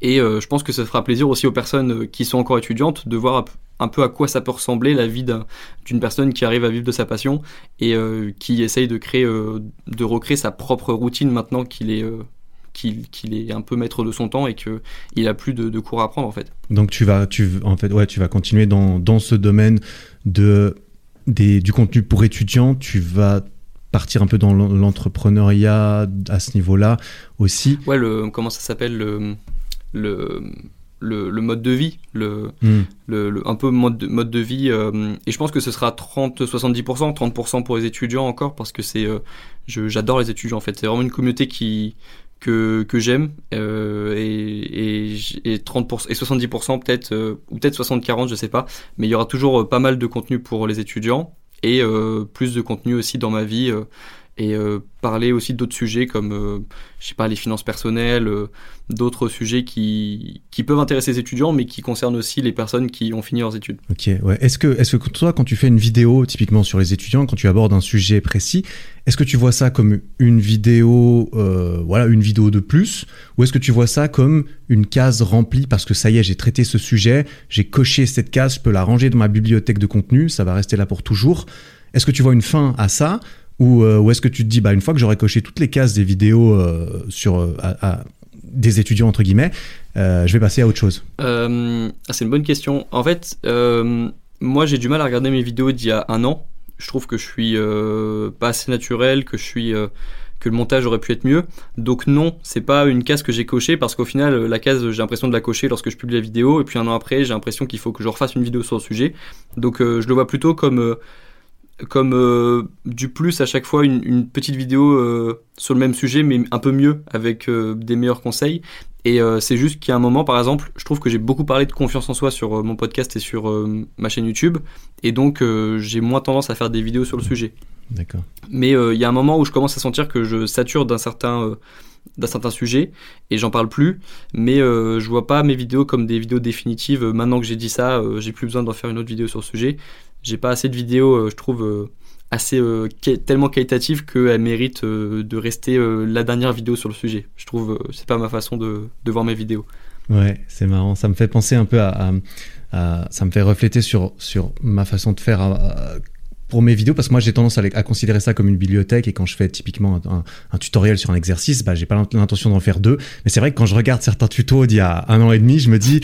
Et je pense que ça fera plaisir aussi aux personnes qui sont encore étudiantes de voir un peu à quoi ça peut ressembler la vie d'une personne qui arrive à vivre de sa passion et euh, qui essaye de créer, euh, de recréer sa propre routine maintenant qu'il est, euh, qu'il est un peu maître de son temps et qu'il a plus de, cours à prendre en fait. Donc tu vas, tu, en fait, ouais, tu vas continuer dans, dans ce domaine de, des, du contenu pour étudiants, tu vas partir un peu dans l'entrepreneuriat à ce niveau-là aussi. Ouais, le, comment ça s'appelle le, le le, le, mode de vie, le, hmm. le, un peu mode de, mode de vie. Euh, et je pense que ce sera 30-70%, 30% pour les étudiants encore, parce que c'est, euh, j'adore les étudiants en fait. C'est vraiment une communauté qui que, que j'aime euh, et, et, et 30% et 70% peut-être euh, ou peut-être 60-40 je sais pas mais il y aura toujours pas mal de contenu pour les étudiants et plus de contenu aussi dans ma vie et euh, parler aussi d'autres sujets comme, euh, je sais pas, les finances personnelles, euh, d'autres sujets qui, qui peuvent intéresser les étudiants, mais qui concernent aussi les personnes qui ont fini leurs études. Ok, ouais. Est-ce que, est-ce que toi, quand tu fais une vidéo, typiquement sur les étudiants, quand tu abordes un sujet précis, est-ce que tu vois ça comme une vidéo, voilà, une vidéo de plus, ou est-ce que tu vois ça comme une case remplie parce que ça y est, j'ai traité ce sujet, j'ai coché cette case, je peux la ranger dans ma bibliothèque de contenu, ça va rester là pour toujours. Est-ce que tu vois une fin à ça euh, ou, est-ce que tu te dis, bah, une fois que j'aurai coché toutes les cases des vidéos euh, sur, euh, des étudiants, entre guillemets, je vais passer à autre chose ah, C'est une bonne question. En fait, moi, j'ai du mal à regarder mes vidéos d'il y a un an. Je trouve que je suis pas assez naturel, que je suis que le montage aurait pu être mieux. Donc non, c'est pas une case que j'ai cochée parce qu'au final la case j'ai l'impression de la cocher lorsque je publie la vidéo et puis un an après j'ai l'impression qu'il faut que je refasse une vidéo sur le sujet. Donc je le vois plutôt comme comme euh, du plus à chaque fois une, petite vidéo euh, sur le même sujet mais un peu mieux avec euh, des meilleurs conseils. Et c'est juste qu'il y a un moment par exemple je trouve que j'ai beaucoup parlé de confiance en soi sur mon podcast et sur ma chaîne YouTube. Et donc j'ai moins tendance à faire des vidéos sur le sujet. D'accord. Mais il y a un moment où je commence à sentir que je sature d'un certain d'un certain sujet et j'en parle plus. Mais je vois pas mes vidéos comme des vidéos définitives. Maintenant que j'ai dit ça j'ai plus besoin d'en faire une autre vidéo sur le sujet j'ai pas assez de vidéos, euh, je trouve, euh, assez euh, tellement qualitatives qu'elles méritent de rester la dernière vidéo sur le sujet. Je trouve, c'est pas ma façon de, de, voir mes vidéos. Ouais, c'est marrant. Ça me fait penser un peu à, ça me fait refléter sur sur ma façon de faire pour mes vidéos parce que moi j'ai tendance à, considérer ça comme une bibliothèque et quand je fais typiquement un, tutoriel sur un exercice, bah, j'ai pas l'intention d'en faire deux. Mais c'est vrai que quand je regarde certains tutos d'il y a un an et demi, je me dis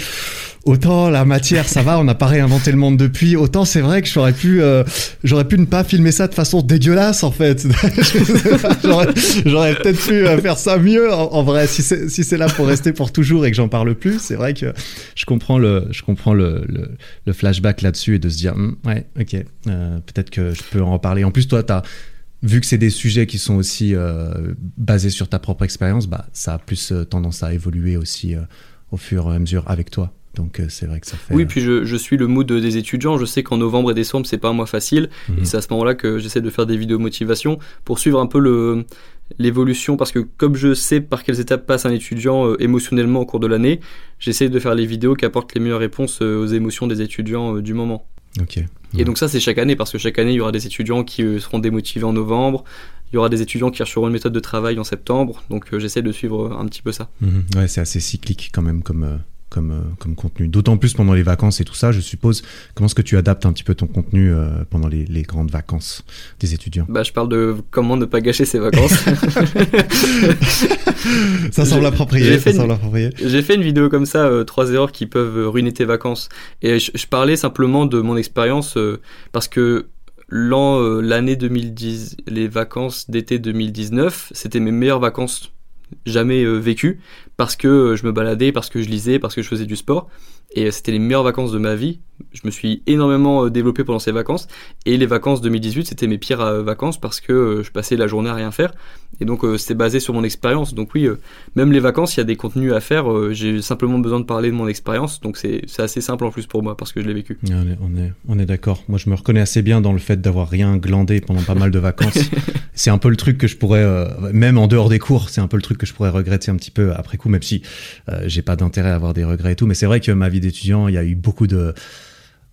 autant la matière ça va, on n'a pas réinventé le monde depuis, autant c'est vrai que j'aurais pu, euh, j'aurais pu ne pas filmer ça de façon dégueulasse en fait. j'aurais peut-être pu euh, faire ça mieux en, vrai. Si c'est si là pour rester pour toujours et que j'en parle plus, c'est vrai que je comprends le je comprends le, le, flashback là-dessus et de se dire hum, ouais ok euh, peut-être que je peux en reparler. En plus, toi, as, vu que c'est des sujets qui sont aussi euh, basés sur ta propre expérience, bah, ça a plus euh, tendance à évoluer aussi euh, au fur et à mesure avec toi. Donc c'est vrai que ça fait. Oui, puis je, suis le mood des étudiants. Je sais qu'en novembre et décembre, c'est pas un mois facile. Et mhm. c'est à ce moment-là que j'essaie de faire des vidéos motivation pour suivre un peu le l'évolution parce que comme je sais par quelles étapes passe un étudiant émotionnellement au cours de l'année, j'essaie de faire les vidéos qui apportent les meilleures réponses aux émotions des étudiants du moment. Ok. Et donc ça, c'est chaque année, parce que chaque année, il y aura des étudiants qui euh, seront démotivés en novembre, il y aura des étudiants qui chercheront une méthode de travail en septembre, donc euh, j'essaie de suivre un petit peu ça. Mhm. Ouais, c'est assez cyclique quand même comme, euh, comme, euh, comme contenu. D'autant plus pendant les vacances et tout ça, je suppose. Comment est-ce que tu adaptes un petit peu ton contenu euh, pendant les, les, grandes vacances des étudiants? Bah, Je parle de comment ne pas gâcher ses vacances. ça semble approprié. J'ai fait une vidéo comme ça, euh, trois erreurs qui peuvent ruiner tes vacances. Et je, parlais simplement de mon expérience parce que l'an, l'année 2010, les vacances d'été 2019, c'était mes meilleures vacances jamais vécues parce que euh, je me baladais, parce que je lisais, parce que je faisais du sport. Et euh, c'était les meilleures vacances de ma vie. Je me suis énormément euh, développé pendant ces vacances. Et les vacances 2018, c'était mes pires vacances parce que je passais la journée à rien faire. Et donc c'était basé sur mon expérience. Donc oui, même les vacances, il y a des contenus à faire. J'ai simplement besoin de parler de mon expérience. Donc c'est assez simple en plus pour moi parce que je l'ai vécu. On est, on est, on est d'accord. Moi, je me reconnais assez bien dans le fait d'avoir rien glandé pendant pas mal de vacances. c'est un peu le truc que je pourrais, même en dehors des cours, c'est un peu le truc que je pourrais regretter un petit peu après coup même si euh, j'ai pas d'intérêt à avoir des regrets et tout. Mais c'est vrai que ma vie d'étudiant, il y a eu beaucoup de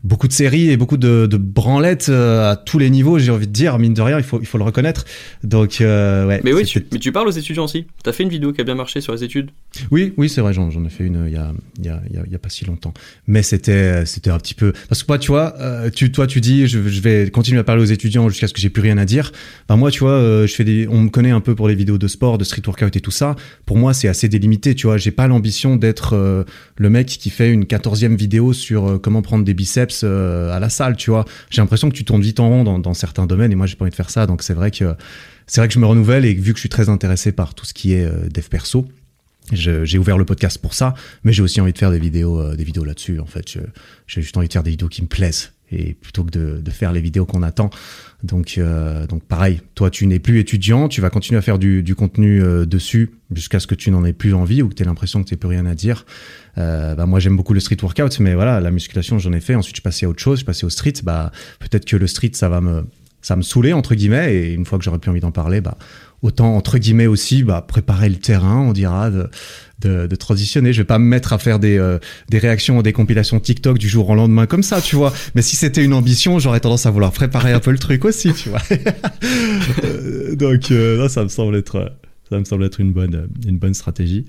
beaucoup de séries et beaucoup de, de branlettes euh, à tous les niveaux, j'ai envie de dire, mine de rien, il faut, il faut le reconnaître. Donc, euh, ouais. Mais oui, tu, mais tu parles aux étudiants aussi. Tu as fait une vidéo qui a bien marché sur les études Oui, oui, c'est vrai, j'en, ai fait une il y a, y, a, il y a pas si longtemps. Mais c'était, c'était un petit peu. Parce que moi, tu vois, euh, tu, toi, tu dis, je, je, vais continuer à parler aux étudiants jusqu'à ce que j'ai plus rien à dire. Enfin, moi, tu vois, je fais des, on me connaît un peu pour les vidéos de sport, de street workout et tout ça. Pour moi, c'est assez délimité, tu vois. J'ai pas l'ambition d'être le mec qui fait une quatorzième vidéo sur comment prendre des biceps à la salle, tu vois. J'ai l'impression que tu tournes vite en rond dans, certains domaines et moi j'ai pas envie de faire ça. Donc c'est vrai que c'est vrai que je me renouvelle et vu que je suis très intéressé par tout ce qui est euh, dev perso, j'ai ouvert le podcast pour ça, mais j'ai aussi envie de faire des vidéos, des vidéos là-dessus. En fait, j'ai juste envie de faire des vidéos qui me plaisent et plutôt que de, faire les vidéos qu'on attend. Donc, euh, donc pareil, toi tu n'es plus étudiant, tu vas continuer à faire du, contenu euh, dessus jusqu'à ce que tu n'en aies plus envie ou que tu aies l'impression que tu n'as plus rien à dire. Euh, bah moi j'aime beaucoup le street workout, mais voilà, la musculation j'en ai fait. Ensuite je passais à autre chose, je passais au street. Bah peut-être que le street ça va me ça me saouler entre guillemets et une fois que j'aurais plus envie d'en parler, bah autant entre guillemets aussi bah préparer le terrain, on dira. De, de, transitionner. Je vais pas me mettre à faire des, euh, des réactions, des compilations TikTok du jour au lendemain comme ça, tu vois. Mais si c'était une ambition, j'aurais tendance à vouloir préparer un peu le truc aussi, tu vois. Euh, donc, euh, ça me semble être, ça me semble être une bonne, une bonne stratégie.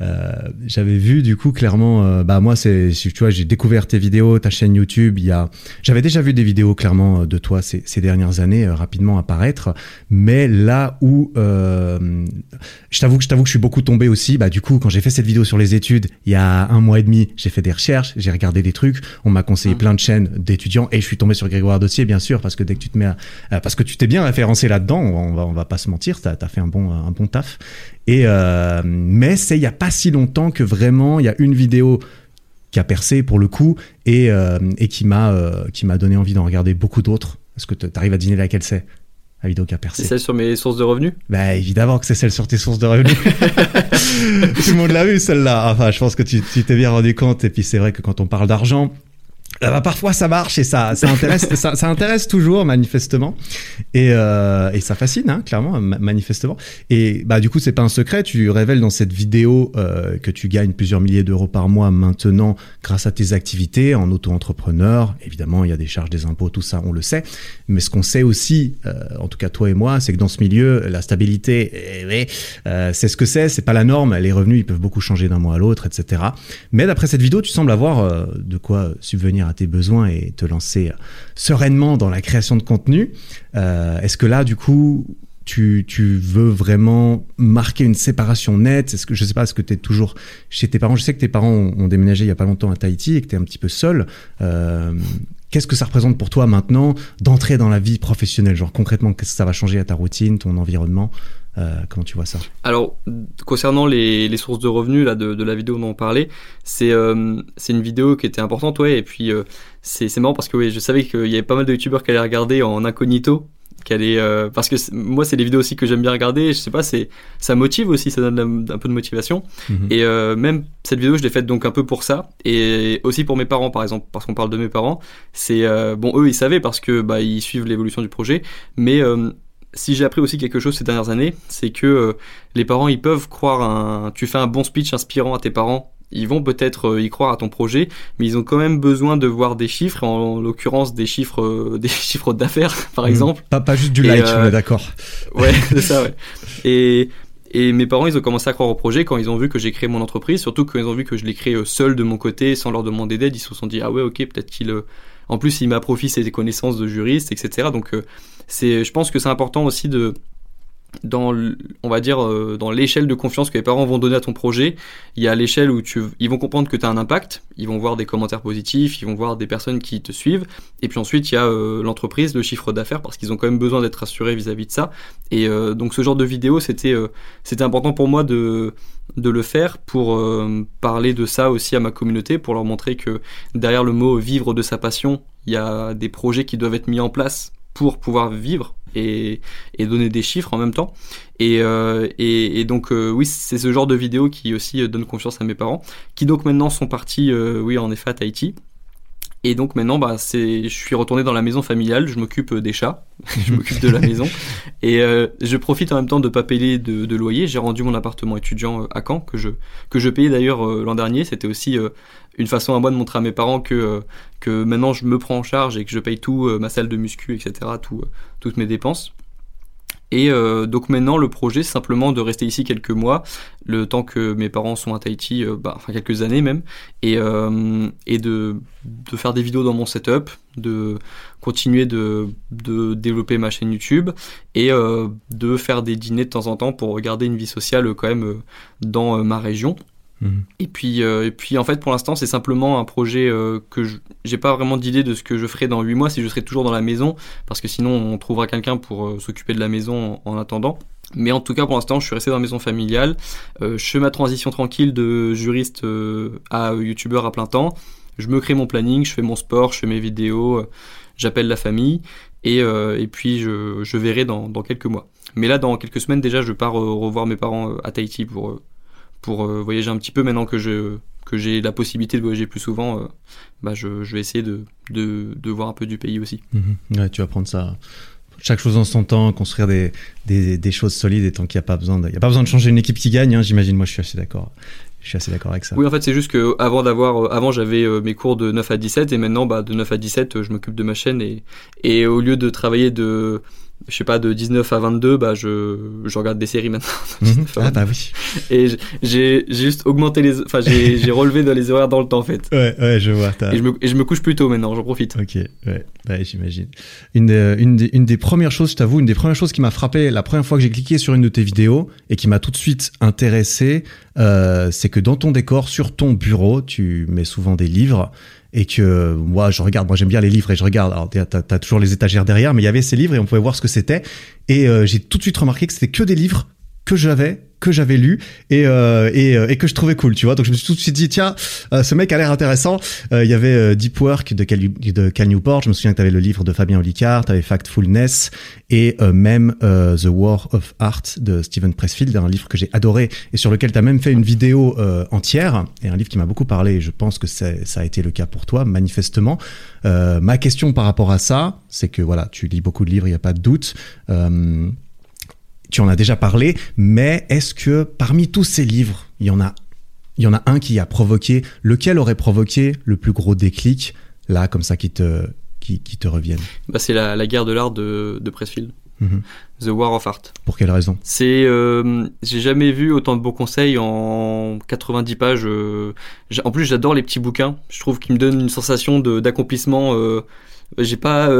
Euh, j'avais vu du coup clairement, euh, bah moi c'est, tu vois, j'ai découvert tes vidéos, ta chaîne YouTube. Il y a, j'avais déjà vu des vidéos clairement de toi ces, ces dernières années euh, rapidement apparaître, mais là où je t'avoue que je t'avoue que je suis beaucoup tombé aussi. Bah du coup quand j'ai fait cette vidéo sur les études il y a un mois et demi, j'ai fait des recherches, j'ai regardé des trucs, on m'a conseillé mmh. plein de chaînes d'étudiants et je suis tombé sur Grégoire Dossier bien sûr parce que dès que tu te mets, à, parce que tu t'es bien référencé là-dedans, on va on va pas se mentir, t'as as fait un bon un bon taf et euh, mais c'est il y a pas si longtemps que vraiment il y a une vidéo qui a percé pour le coup et, euh, et qui m'a euh, qui m'a donné envie d'en regarder beaucoup d'autres. Est-ce que tu arrives à dîner laquelle c'est la vidéo qui a percé? C'est celle sur mes sources de revenus? Bah évidemment que c'est celle sur tes sources de revenus. Tout le monde l'a vu celle-là. Enfin, je pense que tu t'es bien rendu compte. Et puis c'est vrai que quand on parle d'argent, bah, parfois ça marche et ça, ça intéresse, ça, ça, intéresse toujours manifestement et, euh, et ça fascine hein, clairement manifestement et bah du coup c'est pas un secret, tu révèles dans cette vidéo euh, que tu gagnes plusieurs milliers d'euros par mois maintenant grâce à tes activités en auto-entrepreneur. Évidemment il y a des charges, des impôts, tout ça on le sait, mais ce qu'on sait aussi, euh, en tout cas toi et moi, c'est que dans ce milieu la stabilité, eh, euh, c'est ce que c'est, c'est pas la norme. Les revenus ils peuvent beaucoup changer d'un mois à l'autre, etc. Mais d'après cette vidéo tu sembles avoir euh, de quoi subvenir tes besoins et te lancer sereinement dans la création de contenu. Euh, est-ce que là, du coup, tu, tu, veux vraiment marquer une séparation nette? Est-ce que je sais pas, est-ce que tu es toujours chez tes parents? Je sais que tes parents ont, déménagé il y a pas longtemps à Tahiti et que tu es un petit peu seul. Euh, qu'est-ce que ça représente pour toi maintenant d'entrer dans la vie professionnelle? Genre concrètement, qu'est-ce que ça va changer à ta routine, ton environnement? Euh, comment tu vois ça? Alors, concernant les, les, sources de revenus là, de, de, la vidéo dont on parlait, c'est euh, une vidéo qui était importante, ouais, et puis euh, c'est marrant parce que ouais, je savais qu'il y avait pas mal de youtubeurs qui allaient regarder en incognito, qui allaient, euh, parce que moi c'est les vidéos aussi que j'aime bien regarder, je sais pas, ça motive aussi, ça donne un, peu de motivation, mhm. et euh, même cette vidéo je l'ai faite donc un peu pour ça, et aussi pour mes parents par exemple, parce qu'on parle de mes parents, c'est bon eux ils savaient parce que bah ils suivent l'évolution du projet, mais si j'ai appris aussi quelque chose ces dernières années, c'est que euh, les parents, ils peuvent croire un, tu fais un bon speech inspirant à tes parents, ils vont peut-être euh, y croire à ton projet, mais ils ont quand même besoin de voir des chiffres, en, l'occurrence des chiffres, euh, des chiffres d'affaires, par mmh. exemple. Pas, pas juste du like, on est d'accord. Ouais, c'est ça, ouais. Et, et mes parents, ils ont commencé à croire au projet quand ils ont vu que j'ai créé mon entreprise, surtout quand ils ont vu que je l'ai créé seul de mon côté, sans leur demander d'aide, ils se sont dit, ah ouais, ok, peut-être qu'il, en plus, il m'approprie ses connaissances de juriste, etc. Donc, c'est, je pense que c'est important aussi de dans on va dire euh, dans l'échelle de confiance que les parents vont donner à ton projet, il y a l'échelle où ils vont comprendre que tu as un impact, ils vont voir des commentaires positifs, ils vont voir des personnes qui te suivent et puis ensuite il y a euh, l'entreprise, le chiffre d'affaires parce qu'ils ont quand même besoin d'être rassurés vis-à-vis de ça. Et euh, donc ce genre de vidéo c'était c'était important pour moi de le faire pour parler de ça aussi à ma communauté pour leur montrer que derrière le mot vivre de sa passion, il y a des projets qui doivent être mis en place pour pouvoir vivre et, donner des chiffres en même temps. Et, euh, donc euh, oui, c'est ce genre de vidéo qui aussi euh, donne confiance à mes parents, qui donc maintenant sont partis, oui en effet à Tahiti. Et donc maintenant, bah, c'est, je suis retourné dans la maison familiale, je m'occupe des chats, je m'occupe de la maison, et je profite en même temps de pas payer de, de loyer. J'ai rendu mon appartement étudiant à Caen que je que je payais d'ailleurs l'an dernier. C'était aussi une façon à moi de montrer à mes parents que euh, que maintenant je me prends en charge et que je paye tout euh, ma salle de muscu etc euh, toutes mes dépenses et donc maintenant le projet c'est simplement de rester ici quelques mois, le temps que mes parents sont à Tahiti, bah, enfin quelques années même, et, de, faire des vidéos dans mon setup, de continuer de, développer ma chaîne YouTube et de faire des dîners de temps en temps pour garder une vie sociale quand même dans ma région. Et puis, euh, et puis en fait, pour l'instant, c'est simplement un projet euh, que j'ai pas vraiment d'idée de ce que je ferai dans 8 mois si je serai toujours dans la maison, parce que sinon on trouvera quelqu'un pour euh, s'occuper de la maison en, attendant. Mais en tout cas, pour l'instant, je suis resté dans la maison familiale. Euh, je fais ma transition tranquille de juriste euh, à youtubeur à plein temps. Je me crée mon planning, je fais mon sport, je fais mes vidéos, j'appelle la famille. Et, et puis, je, je verrai dans, dans, quelques mois. Mais là, dans quelques semaines, déjà, je pars revoir mes parents à Tahiti pour, pour voyager un petit peu maintenant que je que j'ai la possibilité de voyager plus souvent, bah je, je, vais essayer de, de, de, voir un peu du pays aussi. Mhm. Ouais, tu vas prendre ça chaque chose en son temps, construire des, des, des choses solides et tant qu'il n'y a pas besoin de, il y a pas besoin de changer une équipe qui gagne, hein, j'imagine. Moi, je suis assez d'accord. Je suis assez d'accord avec ça. Oui, en fait, c'est juste que avant d'avoir, euh, avant j'avais euh, mes cours de 9 à 17 et maintenant, bah, de 9 à 17, euh, je m'occupe de ma chaîne et, et au lieu de travailler de je sais pas, de 19 à 22, bah, je, je regarde des séries maintenant. Mhm. ah, bah oui. Et j'ai juste augmenté les, enfin, j'ai relevé dans les horaires dans le temps, en fait. Ouais, ouais, je vois. Et je, me, et je me couche plus tôt maintenant, j'en profite. Ok, ouais, ouais j'imagine. Une, une, des, une des premières choses, je t'avoue, une des premières choses qui m'a frappé la première fois que j'ai cliqué sur une de tes vidéos et qui m'a tout de suite intéressé, euh, c'est que dans ton décor, sur ton bureau, tu mets souvent des livres et que moi je regarde moi j'aime bien les livres et je regarde. Alors t'as as toujours les étagères derrière mais il y avait ces livres et on pouvait voir ce que c'était. Et euh, j'ai tout de suite remarqué que c'était que des livres que j'avais que j'avais lu et, euh, euh, et, que je trouvais cool, tu vois. Donc je me suis tout de suite dit tiens, euh, ce mec a l'air intéressant. Il y avait Deep Work de Cal, de Cal Newport. Je me souviens que tu avais le livre de Fabien Olicard, tu avais Factfulness et même The War of Art de Steven Pressfield, un livre que j'ai adoré et sur lequel tu as même fait une vidéo entière et un livre qui m'a beaucoup parlé. Et je pense que ça a été le cas pour toi, manifestement. ma question par rapport à ça, c'est que voilà, tu lis beaucoup de livres, il n'y a pas de doute tu en as déjà parlé, mais est-ce que parmi tous ces livres, il y en a, il y en a un qui a provoqué, lequel aurait provoqué le plus gros déclic, là, comme ça, qui te, qui, qui te reviennent bah, C'est la, la, guerre de l'art de, de Pressfield. Mhm. The War of Art. Pour quelle raison? C'est, euh, j'ai jamais vu autant de beaux conseils en 90 pages. Euh, en plus, j'adore les petits bouquins. Je trouve qu'ils me donnent une sensation d'accomplissement. Euh, j'ai pas,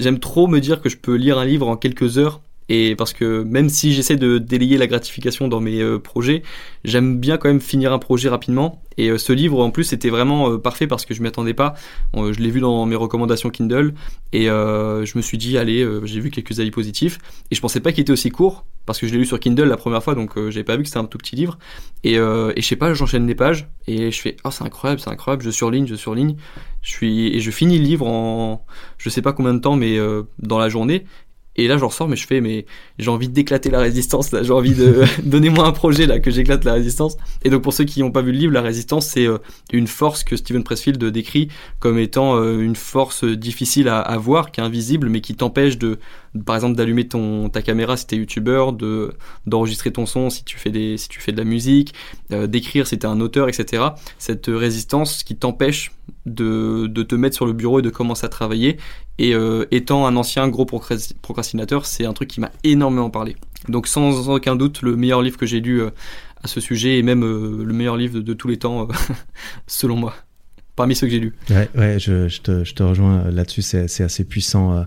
j'aime trop me dire que je peux lire un livre en quelques heures et parce que même si j'essaie de délayer la gratification dans mes euh, projets, j'aime bien quand même finir un projet rapidement. Et euh, ce livre, en plus, c'était vraiment euh, parfait parce que je m'y attendais pas. je l'ai vu dans mes recommandations Kindle et je me suis dit, allez, j'ai vu quelques avis positifs. Et je pensais pas qu'il était aussi court parce que je l'ai lu sur Kindle la première fois, donc j'avais pas vu que c'était un tout petit livre. Et, et je sais pas, j'enchaîne les pages et je fais, oh c'est incroyable, c'est incroyable. Je surligne, je surligne. Je suis et je finis le livre en, je sais pas combien de temps, mais dans la journée. Et là, j'en ressors, mais je fais, mais j'ai envie d'éclater la résistance. J'ai envie de donner moi un projet là que j'éclate la résistance. Et donc pour ceux qui n'ont pas vu le livre, la résistance, c'est euh, une force que Steven Pressfield décrit comme étant euh, une force difficile à, à voir, qui est invisible, mais qui t'empêche de, par exemple, d'allumer ton ta caméra si t'es youtubeur, de d'enregistrer ton son si tu fais de la musique, euh, d'écrire si t'es un auteur, etc. Cette résistance qui t'empêche de, te mettre sur le bureau et de commencer à travailler et euh, étant un ancien gros procrastinateur, c'est un truc qui m'a énormément parlé. Donc sans aucun doute, le meilleur livre que j'ai lu euh, à ce sujet et même le meilleur livre de, tous les temps, selon moi, parmi ceux que j'ai lus. Ouais, je te rejoins là-dessus, c'est assez puissant.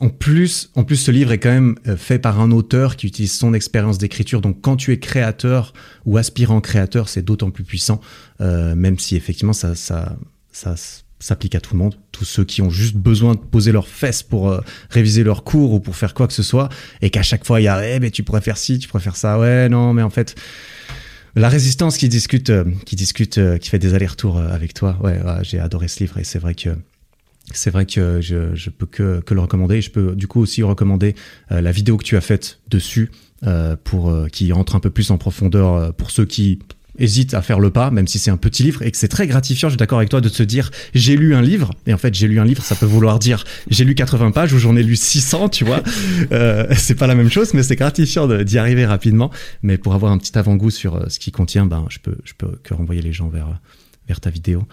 En plus, en plus, ce livre est quand même fait par un auteur qui utilise son expérience d'écriture. Donc, quand tu es créateur ou aspirant créateur, c'est d'autant plus puissant, même si effectivement ça, ça, ça s'applique à tout le monde, tous ceux qui ont juste besoin de poser leurs fesses pour euh, réviser leurs cours ou pour faire quoi que ce soit, et qu'à chaque fois il y a, eh mais tu pourrais faire ci, tu pourrais faire ça, ouais, non, mais en fait, la résistance qui discute, euh, qui discute, euh, qui fait des allers-retours avec toi, ouais, j'ai adoré ce livre et c'est vrai que c'est vrai que je, je peux que, que le recommander. Je peux du coup aussi recommander la vidéo que tu as faite dessus pour qui rentre un peu plus en profondeur pour ceux qui hésite à faire le pas, même si c'est un petit livre, et que c'est très gratifiant, je suis d'accord avec toi, de se dire j'ai lu un livre, et en fait j'ai lu un livre, ça peut vouloir dire j'ai lu 80 pages ou j'en ai lu 600, tu vois. Euh, c'est pas la même chose, mais c'est gratifiant d'y arriver rapidement. Mais pour avoir un petit avant-goût sur euh, ce qui contient, ben je peux, je peux que renvoyer les gens vers, vers ta vidéo.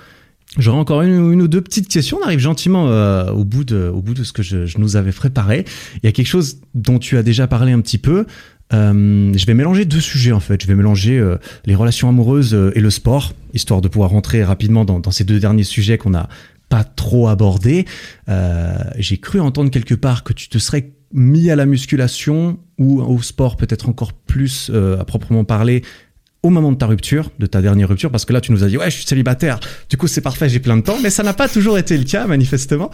J'aurais encore une, ou deux petites questions. On arrive gentiment euh, au, bout de, au bout de ce que je, nous avais préparé. Il y a quelque chose dont tu as déjà parlé un petit peu. Euh, je vais mélanger deux sujets en fait. Je vais mélanger euh, les relations amoureuses et le sport, histoire de pouvoir rentrer rapidement dans, dans ces deux derniers sujets qu'on n'a pas trop abordés. J'ai cru entendre quelque part que tu te serais mis à la musculation ou au sport peut-être encore plus à proprement parler au moment de ta rupture, de ta dernière rupture, parce que là tu nous as dit ouais je suis célibataire, du coup c'est parfait, j'ai plein de temps, mais ça n'a pas toujours été le cas manifestement.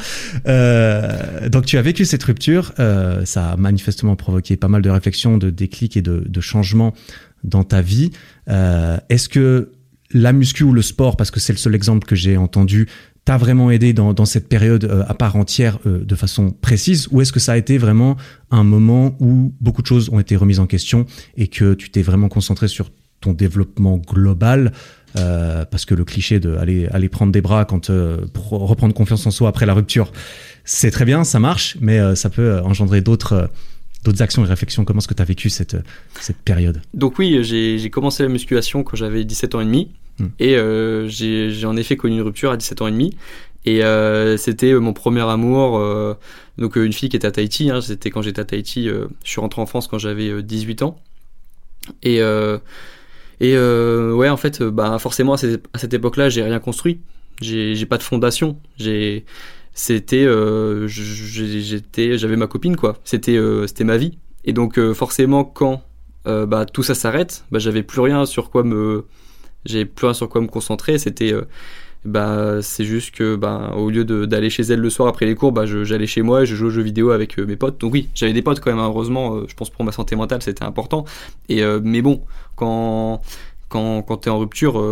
Euh, donc tu as vécu cette rupture, euh, ça a manifestement provoqué pas mal de réflexions, de déclics et de, changements dans ta vie. Euh, Est-ce que la muscu ou le sport, parce que c'est le seul exemple que j'ai entendu, t'a vraiment aidé dans, cette période à part entière de façon précise ou est-ce que ça a été vraiment un moment où beaucoup de choses ont été remises en question et que tu t'es vraiment concentré sur ton développement global euh, parce que le cliché de aller, aller prendre des bras quand euh, reprendre confiance en soi après la rupture c'est très bien ça marche mais euh, ça peut engendrer d'autres d'autres actions et réflexions comment est-ce que tu as vécu cette, cette période? Donc oui j'ai commencé la musculation quand j'avais 17 ans et demi Mm. Et euh, j'ai en effet connu une rupture à 17 ans et demi. Et euh, c'était mon premier amour. Euh, donc une fille qui était à Tahiti. Hein, c'était quand j'étais à Tahiti. je suis rentré en France quand j'avais 18 ans. Et et ouais, en fait, bah forcément à cette, époque-là, j'ai rien construit. J'ai pas de fondation. J'ai c'était j'étais j'avais ma copine quoi. C'était c'était ma vie. Et donc forcément quand bah tout ça s'arrête, bah j'avais plus rien sur quoi me j'ai plus rien sur quoi me concentrer. C'était euh, bah c'est juste que bah au lieu d'aller chez elle le soir après les cours bah j'allais chez moi et je jouais aux jeux vidéo avec euh, mes potes donc oui j'avais des potes quand même hein. heureusement euh, je pense pour ma santé mentale c'était important et mais bon quand quand quand t'es en rupture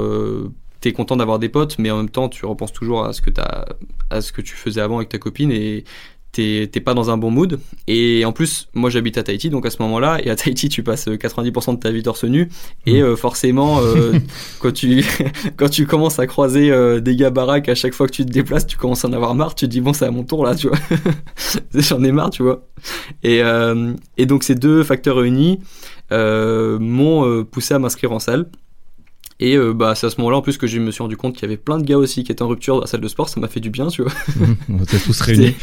t'es content d'avoir des potes mais en même temps tu repenses toujours à ce que t'as à ce que tu faisais avant avec ta copine et t'es pas dans un bon mood. Et en plus, moi j'habite à Tahiti, donc à ce moment-là, et à Tahiti, tu passes 90% de ta vie torse nu, et mmh. euh, forcément, euh, quand tu quand tu commences à croiser euh, des gars baraques à chaque fois que tu te déplaces, tu commences à en avoir marre. Tu te dis bon, c'est à mon tour là, tu vois. J'en ai marre, tu vois. Et et donc ces deux facteurs réunis m'ont poussé à m'inscrire en salle. Et euh, bah, c'est à ce moment-là en plus que je me suis rendu compte qu'il y avait plein de gars aussi qui étaient en rupture dans la salle de sport. Ça m'a fait du bien, tu vois. on était tous réunis.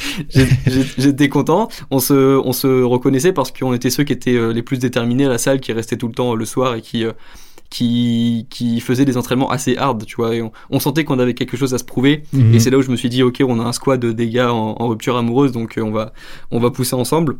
J'étais content. On se, on se reconnaissait parce qu'on était ceux qui étaient euh, les plus déterminés à la salle, qui restaient tout le temps euh, le soir et qui qui, qui faisait des entraînements assez hard, tu vois. on, sentait qu'on avait quelque chose à se prouver. Mhm. Et c'est là où je me suis dit, ok, on a un squad de gars en, en rupture amoureuse, donc on va, on va pousser ensemble.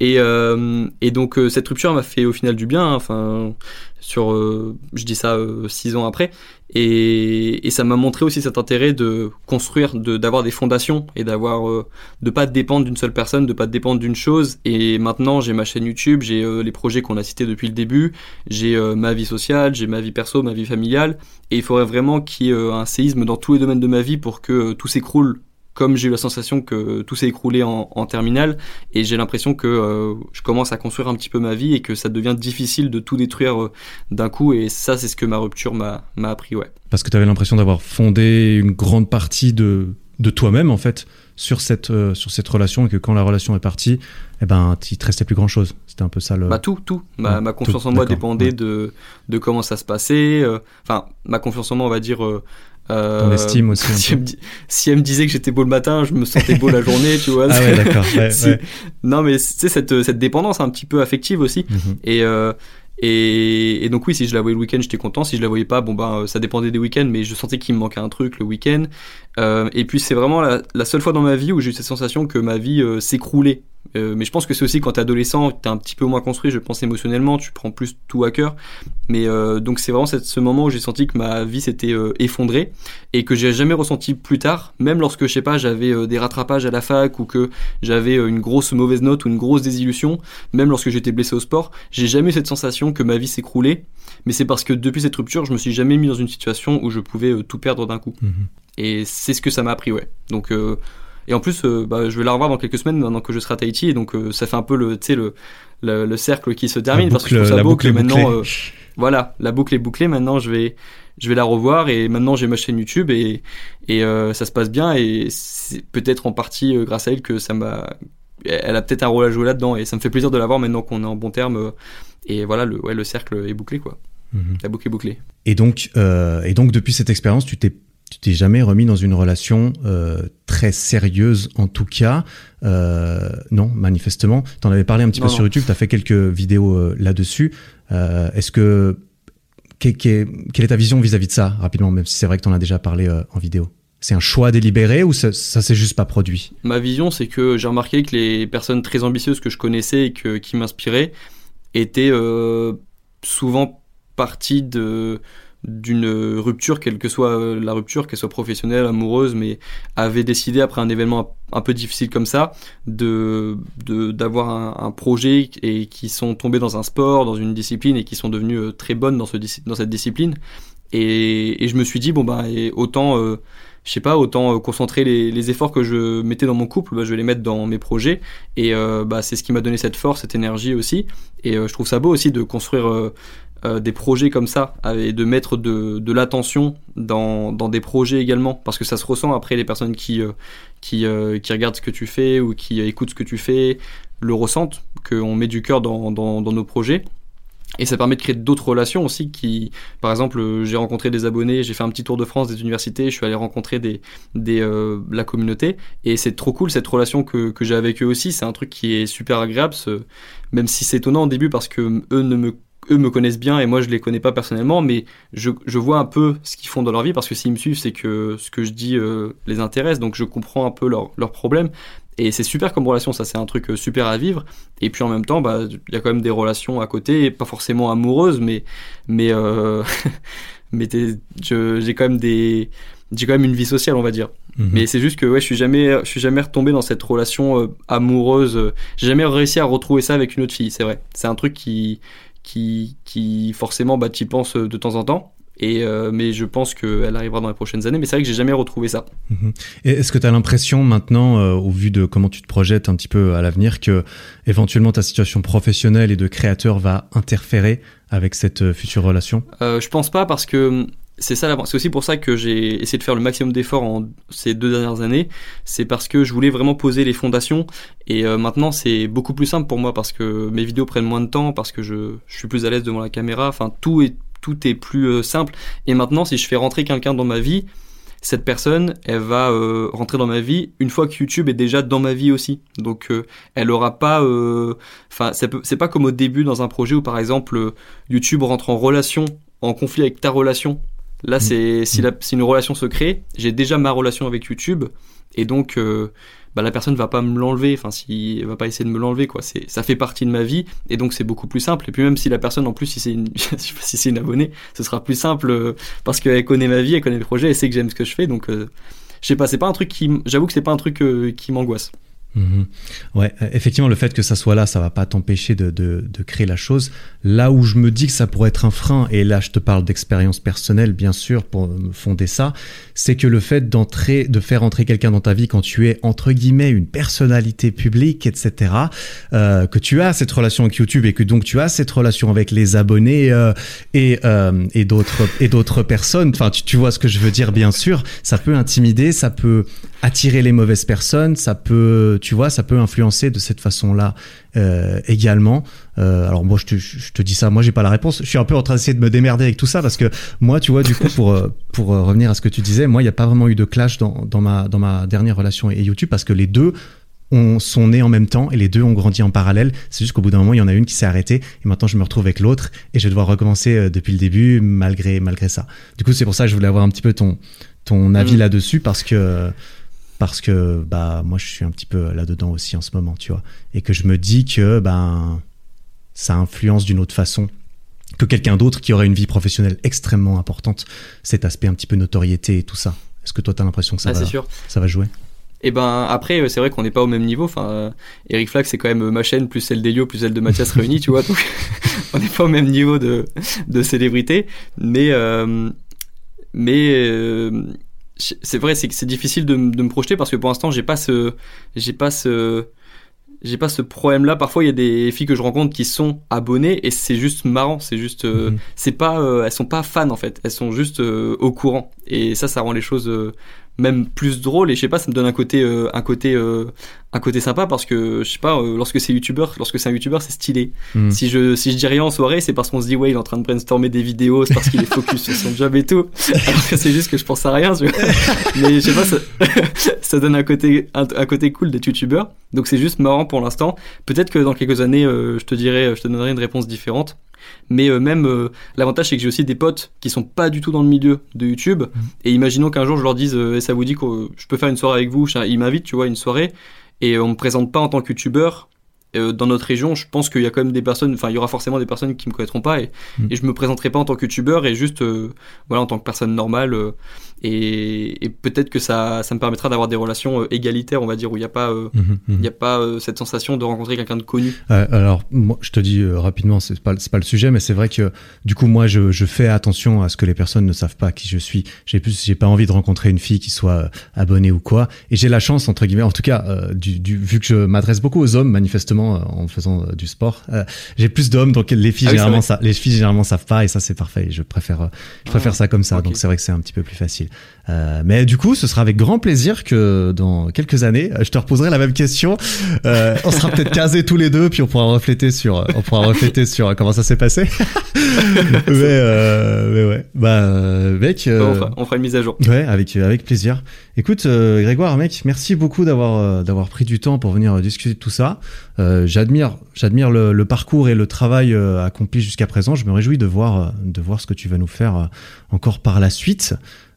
Et, euh, et donc euh, cette rupture m'a fait au final du bien. Hein. Enfin, sur, euh, je dis ça six ans après, et, et ça m'a montré aussi cet intérêt de construire, de d'avoir des fondations et d'avoir, de pas dépendre d'une seule personne, de pas dépendre d'une chose. Et maintenant, j'ai ma chaîne YouTube, j'ai les projets qu'on a cités depuis le début, j'ai ma vie sociale, j'ai ma vie perso, ma vie familiale, et il faudrait vraiment qu'il y ait un séisme dans tous les domaines de ma vie pour que tout s'écroule comme j'ai eu la sensation que tout s'est écroulé en, en terminale et j'ai l'impression que euh, je commence à construire un petit peu ma vie et que ça devient difficile de tout détruire euh, d'un coup et ça c'est ce que ma rupture m'a appris ouais. Parce que tu avais l'impression d'avoir fondé une grande partie de, de toi-même en fait sur cette, euh, sur cette relation et que quand la relation est partie, eh ben, il te restait plus grand chose. C'était un peu ça le. Bah, tout, tout. Ma, ma confiance en moi dépendait de, de comment ça se passait. Enfin, ma confiance en moi, on va dire, euh, aussi. Si elle, me, disait que j'étais beau le matin, je me sentais beau la journée, tu vois. Ah ouais, d'accord. Non, mais c'est cette, cette dépendance un petit peu affective aussi. Mhm. Et, euh, et, et, donc oui, si je la voyais le week-end, j'étais content. Si je la voyais pas, bon ben ça dépendait des week-ends, mais je sentais qu'il me manquait un truc le week-end. Euh, et puis c'est vraiment la, la, seule fois dans ma vie où j'ai eu cette sensation que ma vie euh, s'écroulait. Euh, mais je pense que c'est aussi quand t'es adolescent, t'es un petit peu moins construit, je pense émotionnellement, tu prends plus tout à cœur. Mais euh, donc c'est vraiment ce moment où j'ai senti que ma vie s'était euh, effondrée et que j'ai jamais ressenti plus tard, même lorsque je sais pas, j'avais des rattrapages à la fac ou que j'avais une grosse mauvaise note ou une grosse désillusion, même lorsque j'étais blessé au sport, j'ai jamais eu cette sensation que ma vie s'écroulait. Mais c'est parce que depuis cette rupture, je me suis jamais mis dans une situation où je pouvais tout perdre d'un coup. Mhm. Et c'est ce que ça m'a appris, ouais. Donc et en plus, euh, bah, je vais la revoir dans quelques semaines maintenant que je serai à Tahiti. Et donc, euh, ça fait un peu le, le, le, le, cercle qui se termine. parce que je trouve ça beau que maintenant, euh, voilà, la boucle est bouclée. Maintenant, je vais, je vais la revoir. Et maintenant, j'ai ma chaîne YouTube et, et ça se passe bien. Et c'est peut-être en partie grâce à elle que ça m'a. Elle a peut-être un rôle à jouer là-dedans. Et ça me fait plaisir de la voir maintenant qu'on est en bon terme. et voilà, le, ouais, le cercle est bouclé, quoi. Mhm. La boucle est bouclée. Et donc, et donc depuis cette expérience, tu t'es tu t'es jamais remis dans une relation euh, très sérieuse en tout cas. Euh, non manifestement. Tu en avais parlé un petit peu sur YouTube tu as fait quelques vidéos euh, là-dessus. Est-ce que quelle est ta vision vis-à-vis de ça rapidement même si c'est vrai que tu en as déjà parlé en vidéo? C'est un choix délibéré ou ça, ça s'est juste pas produit? Ma vision, c'est que j'ai remarqué que les personnes très ambitieuses que je connaissais et que, qui m'inspiraient étaient souvent partie de d'une rupture, quelle que soit euh, la rupture, qu'elle soit professionnelle, amoureuse, mais avait décidé après un événement un peu difficile comme ça de d'avoir un, un, projet et qui sont tombés dans un sport, dans une discipline et qui sont devenus euh, très bonnes dans ce dans cette discipline. Et, et je me suis dit bon bah autant euh, je sais pas, autant concentrer les, les, efforts que je mettais dans mon couple, bah, je vais les mettre dans mes projets. Et bah, c'est ce qui m'a donné cette force, cette énergie aussi. Et je trouve ça beau aussi de construire euh, des projets comme ça et de mettre de, de l'attention dans, dans, des projets également parce que ça se ressent après les personnes qui, euh, qui, euh, qui, regardent ce que tu fais ou qui écoutent ce que tu fais le ressentent, qu'on met du cœur dans, dans, dans, nos projets. Et ça permet de créer d'autres relations aussi qui, par exemple, j'ai rencontré des abonnés, j'ai fait un petit tour de France des universités, je suis allé rencontrer des, des, la communauté et c'est trop cool cette relation que, que j'ai avec eux aussi. C'est un truc qui est super agréable, ce, même si c'est étonnant au début parce que eux ne me eux me connaissent bien et moi je les connais pas personnellement, mais je, je vois un peu ce qu'ils font dans leur vie parce que s'ils me suivent, c'est que ce que je dis euh, les intéresse, donc je comprends un peu leurs leur problèmes. Et c'est super comme relation, ça c'est un truc euh, super à vivre. Et puis en même temps, bah il y a quand même des relations à côté, pas forcément amoureuses, mais mais euh, mais j'ai quand même des j'ai quand même une vie sociale, on va dire. Mhm. Mais c'est juste que ouais, je suis jamais, je suis jamais retombé dans cette relation amoureuse. J'ai jamais réussi à retrouver ça avec une autre fille. C'est vrai. C'est un truc qui, qui, qui forcément bah, tu y penses euh, de temps en temps. Et, euh, mais je pense qu'elle arrivera dans les prochaines années. Mais c'est vrai que j'ai jamais retrouvé ça. Et est-ce que tu as l'impression maintenant, euh, au vu de comment tu te projettes un petit peu à l'avenir, que éventuellement ta situation professionnelle et de créateur va interférer avec cette future relation? Euh, Je pense pas parce que c'est ça c'est aussi pour ça que j'ai essayé de faire le maximum d'efforts en ces deux dernières années. C'est parce que je voulais vraiment poser les fondations. Et euh, maintenant c'est beaucoup plus simple pour moi parce que mes vidéos prennent moins de temps parce que je, je suis plus à l'aise devant la caméra. Enfin tout est tout est plus euh, simple. Et maintenant si je fais rentrer quelqu'un dans ma vie cette personne, elle va euh, rentrer dans ma vie une fois que YouTube est déjà dans ma vie aussi. Donc, elle aura pas, enfin, c'est pas comme au début dans un projet où par exemple YouTube rentre en relation, en conflit avec ta relation Là, mm. c'est si, mm. si une relation se crée, j'ai déjà ma relation avec YouTube, et donc euh, bah, la personne va pas me l'enlever. Enfin, si elle va pas essayer de me l'enlever, quoi. C'est ça fait partie de ma vie, et donc c'est beaucoup plus simple. Et puis même si la personne, en plus, si c'est une si c'est une abonnée, ce sera plus simple euh, parce qu'elle connaît ma vie, elle connaît le projet, elle sait que j'aime ce que je fais. Donc, euh, je sais pas, c'est pas un truc qui, j'avoue que c'est pas un truc qui m'angoisse. Mhm. Ouais, euh, effectivement, le fait que ça soit là, ça va pas t'empêcher de, créer la chose. Là où je me dis que ça pourrait être un frein, et là je te parle d'expérience personnelle, bien sûr, pour fonder ça, c'est que le fait d'entrer, de faire entrer quelqu'un dans ta vie quand tu es entre guillemets une personnalité publique, etc., euh, que tu as cette relation avec YouTube et que donc tu as cette relation avec les abonnés euh, et d'autres et d'autres personnes. Enfin, tu vois ce que je veux dire, bien sûr. Ça peut intimider, ça peut attirer les mauvaises personnes, ça peut, tu vois, ça peut influencer de cette façon-là euh, également. Euh, alors moi, je te, je te, dis ça, moi j'ai pas la réponse. Je suis un peu en train d'essayer de me démerder avec tout ça parce que moi, tu vois, du coup, pour euh, pour revenir à ce que tu disais, moi, il n'y a pas vraiment eu de clash dans, dans ma dans ma dernière relation et YouTube parce que les deux on, sont nés en même temps et les deux ont grandi en parallèle. C'est juste qu'au bout d'un moment, il y en a une qui s'est arrêtée et maintenant je me retrouve avec l'autre et je vais devoir recommencer depuis le début malgré malgré ça. Du coup, c'est pour ça que je voulais avoir un petit peu ton ton avis mmh. là-dessus parce que parce que bah moi je suis un petit peu là-dedans aussi en ce moment, tu vois, et que je me dis que ben ça influence d'une autre façon que quelqu'un d'autre qui aurait une vie professionnelle extrêmement importante, cet aspect un petit peu notoriété et tout ça. Est-ce que toi tu as l'impression que ça, ah, va, sûr. ça va jouer? Et eh ben après c'est vrai qu'on n'est pas au même niveau. Enfin, euh, Eric Flack c'est quand même ma chaîne plus celle d'Elio plus celle de Mathias réunis, tu vois. Donc on n'est pas au même niveau de de célébrité, mais euh, mais euh, c'est vrai, c'est c'est difficile de, de, me projeter parce que pour l'instant, j'ai pas ce, j'ai pas ce, j'ai pas ce problème-là. Parfois, il y a des filles que je rencontre qui sont abonnées et c'est juste marrant. C'est juste, euh, mhm. c'est pas, euh, elles sont pas fans en fait. Elles sont juste euh, au courant. Et ça, ça rend les choses même plus drôle et je sais pas ça me donne un côté euh, un côté euh, un côté sympa parce que je sais pas euh, lorsque c'est youtubeur lorsque c'est un youtubeur c'est stylé. Hmm. si je si je dis rien en soirée c'est parce qu'on se dit ouais il est en train de brainstormer des vidéos c'est parce qu'il est focus sur son job et tout. Alors que c'est juste que je pense à rien tu vois. Mais je sais pas ça, ça donne un côté un, côté cool d'être youtubeur donc c'est juste marrant pour l'instant. Peut-être que dans quelques années je te dirai je te donnerai une réponse différente mais euh, même euh, l'avantage c'est que j'ai aussi des potes qui sont pas du tout dans le milieu de YouTube. Mhm. Et imaginons qu'un jour je leur dise euh, et ça vous dit que je peux faire une soirée avec vous, ils m'invitent, tu vois, une soirée et on me présente pas en tant que YouTubeur euh, dans notre région, je pense qu'il y a quand même des personnes, enfin, il y aura forcément des personnes qui me connaîtront pas et, Mm. et je me présenterai pas en tant que youtubeur et juste, euh, voilà, en tant que personne normale. euh, et et peut-être que ça, ça me permettra d'avoir des relations égalitaires, on va dire, où il n'y a pas, il y a pas euh, cette sensation de rencontrer quelqu'un de connu. Alors, moi, je te dis rapidement, c'est pas, pas le sujet, mais c'est vrai que du coup, moi, je, je fais attention à ce que les personnes ne savent pas qui je suis. J'ai plus, j'ai pas envie de rencontrer une fille qui soit abonnée ou quoi. Et j'ai la chance, entre guillemets, en tout cas, du, du, vu que je m'adresse beaucoup aux hommes, manifestement, euh, en faisant euh, du sport, euh, j'ai plus d'hommes, donc les filles Ah oui, généralement, ça, les filles généralement savent pas, et ça c'est parfait. Et Je préfère, je préfère Ah, ça comme ça. Donc c'est vrai que c'est un petit peu plus facile. Euh, mais du coup, ce sera avec grand plaisir que dans quelques années, euh, je te reposerai la même question. Euh, on sera peut-être casés tous les deux, puis on pourra refléter sur, on pourra refléter sur comment ça s'est passé. mais, euh, mais ouais, bah euh, mec. on, fera, on fera une mise à jour. Ouais, avec avec plaisir. Écoute, Grégoire, mec, merci beaucoup d'avoir d'avoir pris du temps pour venir discuter de tout ça. Euh, j'admire j'admire le, le parcours et le travail accompli jusqu'à présent. Je me réjouis de voir de voir ce que tu vas nous faire encore par la suite.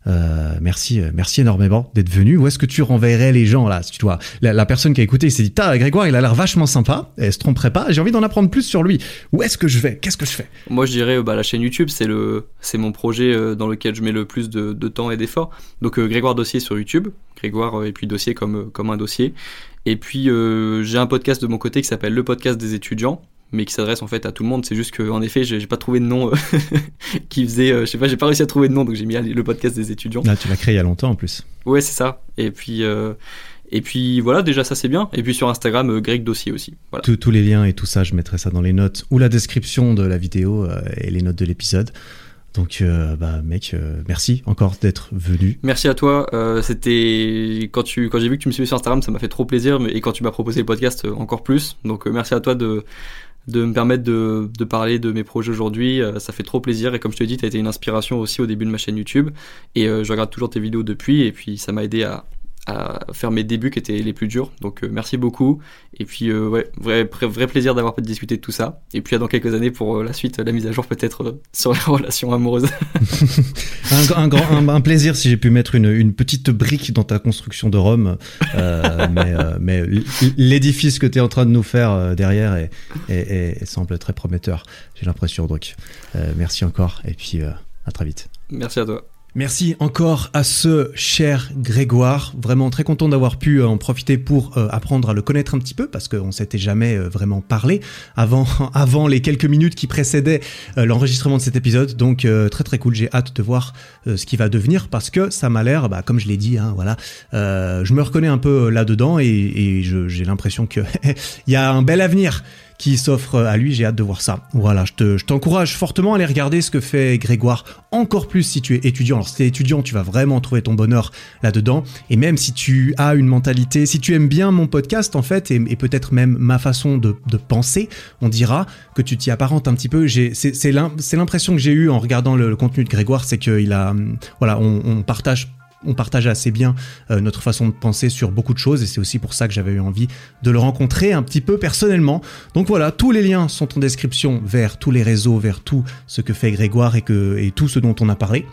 Euh, merci, euh, merci énormément d'être venu. Où est-ce que tu renverrais les gens là tu dois, la, personne qui a écouté s'est dit, "Ta, Grégoire, il a l'air vachement sympa. Elle se tromperait pas. J'ai envie d'en apprendre plus sur lui. Où est-ce que je vais? Qu'est-ce que je fais? Moi, je dirais euh, bah, la chaîne YouTube, c'est le, c'est mon projet euh, dans lequel je mets le plus de, temps et d'efforts. Donc Grégoire Dossier sur YouTube, Grégoire et puis Dossier comme comme un dossier. Et puis j'ai un podcast de mon côté qui s'appelle le podcast des étudiants, mais qui s'adresse en fait à tout le monde. C'est juste que en effet, j'ai pas trouvé de nom euh, qui faisait, euh, je sais pas, j'ai pas réussi à trouver de nom, donc j'ai mis le podcast des étudiants. Là, tu l'as créé il y a longtemps en plus. Ouais, c'est ça. Et puis euh, et puis voilà, déjà ça c'est bien. Et puis sur Instagram, euh, Greg Dossier aussi. Voilà. Tous- tous les liens et tout ça, je mettrai ça dans les notes ou la description de la vidéo euh, et les notes de l'épisode. Donc, euh, bah, mec, merci encore d'être venu. Merci à toi. C'était quand tu quand j'ai vu que tu me suivais sur Instagram, ça m'a fait trop plaisir. Mais et quand tu m'as proposé le podcast, encore plus. Donc merci à toi de de me permettre de, de parler de mes projets aujourd'hui. Euh, ça fait trop plaisir. Et comme je te dis, tu as été une inspiration aussi au début de ma chaîne YouTube. Et euh, je regarde toujours tes vidéos depuis. Et puis ça m'a aidé à à faire mes débuts qui étaient les plus durs. Donc euh, merci beaucoup. Et puis euh, ouais, vrai, vrai, plaisir d'avoir pu discuter de tout ça. Et puis à dans quelques années pour euh, la suite, la mise à jour peut-être sur les relations amoureuses. Un, un grand, un, un plaisir si j'ai pu mettre une, une petite brique dans ta construction de Rome. Mais mais l'édifice que tu es en train de nous faire derrière est, est- est- est- semble très prometteur. J'ai l'impression. Donc, merci encore. Et puis, à très vite. merci à toi. Merci encore à ce cher Grégoire. Vraiment très content d'avoir pu euh, en profiter pour euh, apprendre à le connaître un petit peu parce qu'on s'était jamais euh, vraiment parlé avant, avant les quelques minutes qui précédaient l'enregistrement de cet épisode. Donc très très cool. J'ai hâte de voir ce qui va devenir parce que ça m'a l'air, bah, comme je l'ai dit, hein, voilà, je me reconnais un peu là-dedans et, et je- j'ai l'impression que il y a un bel avenir qui s'offre à lui. J'ai hâte de voir ça. Voilà, je te, je t'encourage fortement à aller regarder ce que fait Grégoire. Encore plus si tu es étudiant. Alors si tu es étudiant, tu vas vraiment trouver ton bonheur là-dedans. Et même si tu as une mentalité, si tu aimes bien mon podcast en fait, et, peut-être même ma façon de, penser, on dira que tu t'y apparentes un petit peu. J'ai, c'est, c'est, l'im- c'est l'impression que j'ai eue en regardant le, le contenu de Grégoire, c'est qu'il a, hum, voilà, on, on partage on partage assez bien euh, notre façon de penser sur beaucoup de choses et c'est aussi pour ça que j'avais eu envie de le rencontrer un petit peu personnellement. Donc voilà, tous les liens sont en description vers tous les réseaux, vers tout ce que fait Grégoire et, que, et tout ce dont on a parlé.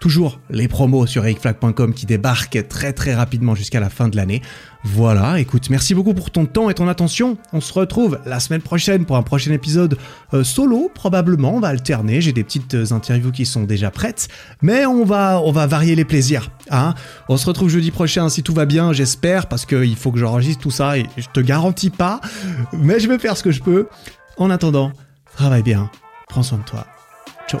Toujours les promos sur ericflag.com qui débarquent très très rapidement jusqu'à la fin de l'année. Voilà, écoute, merci beaucoup pour ton temps et ton attention. On se retrouve la semaine prochaine pour un prochain épisode euh, solo, probablement. On va alterner. J'ai des petites euh, interviews qui sont déjà prêtes, mais on va on va varier les plaisirs. Hein on se retrouve jeudi prochain si tout va bien, j'espère, parce qu'il faut que j'enregistre tout ça et je te garantis pas, mais je vais faire ce que je peux. En attendant, travaille bien, prends soin de toi. Ciao.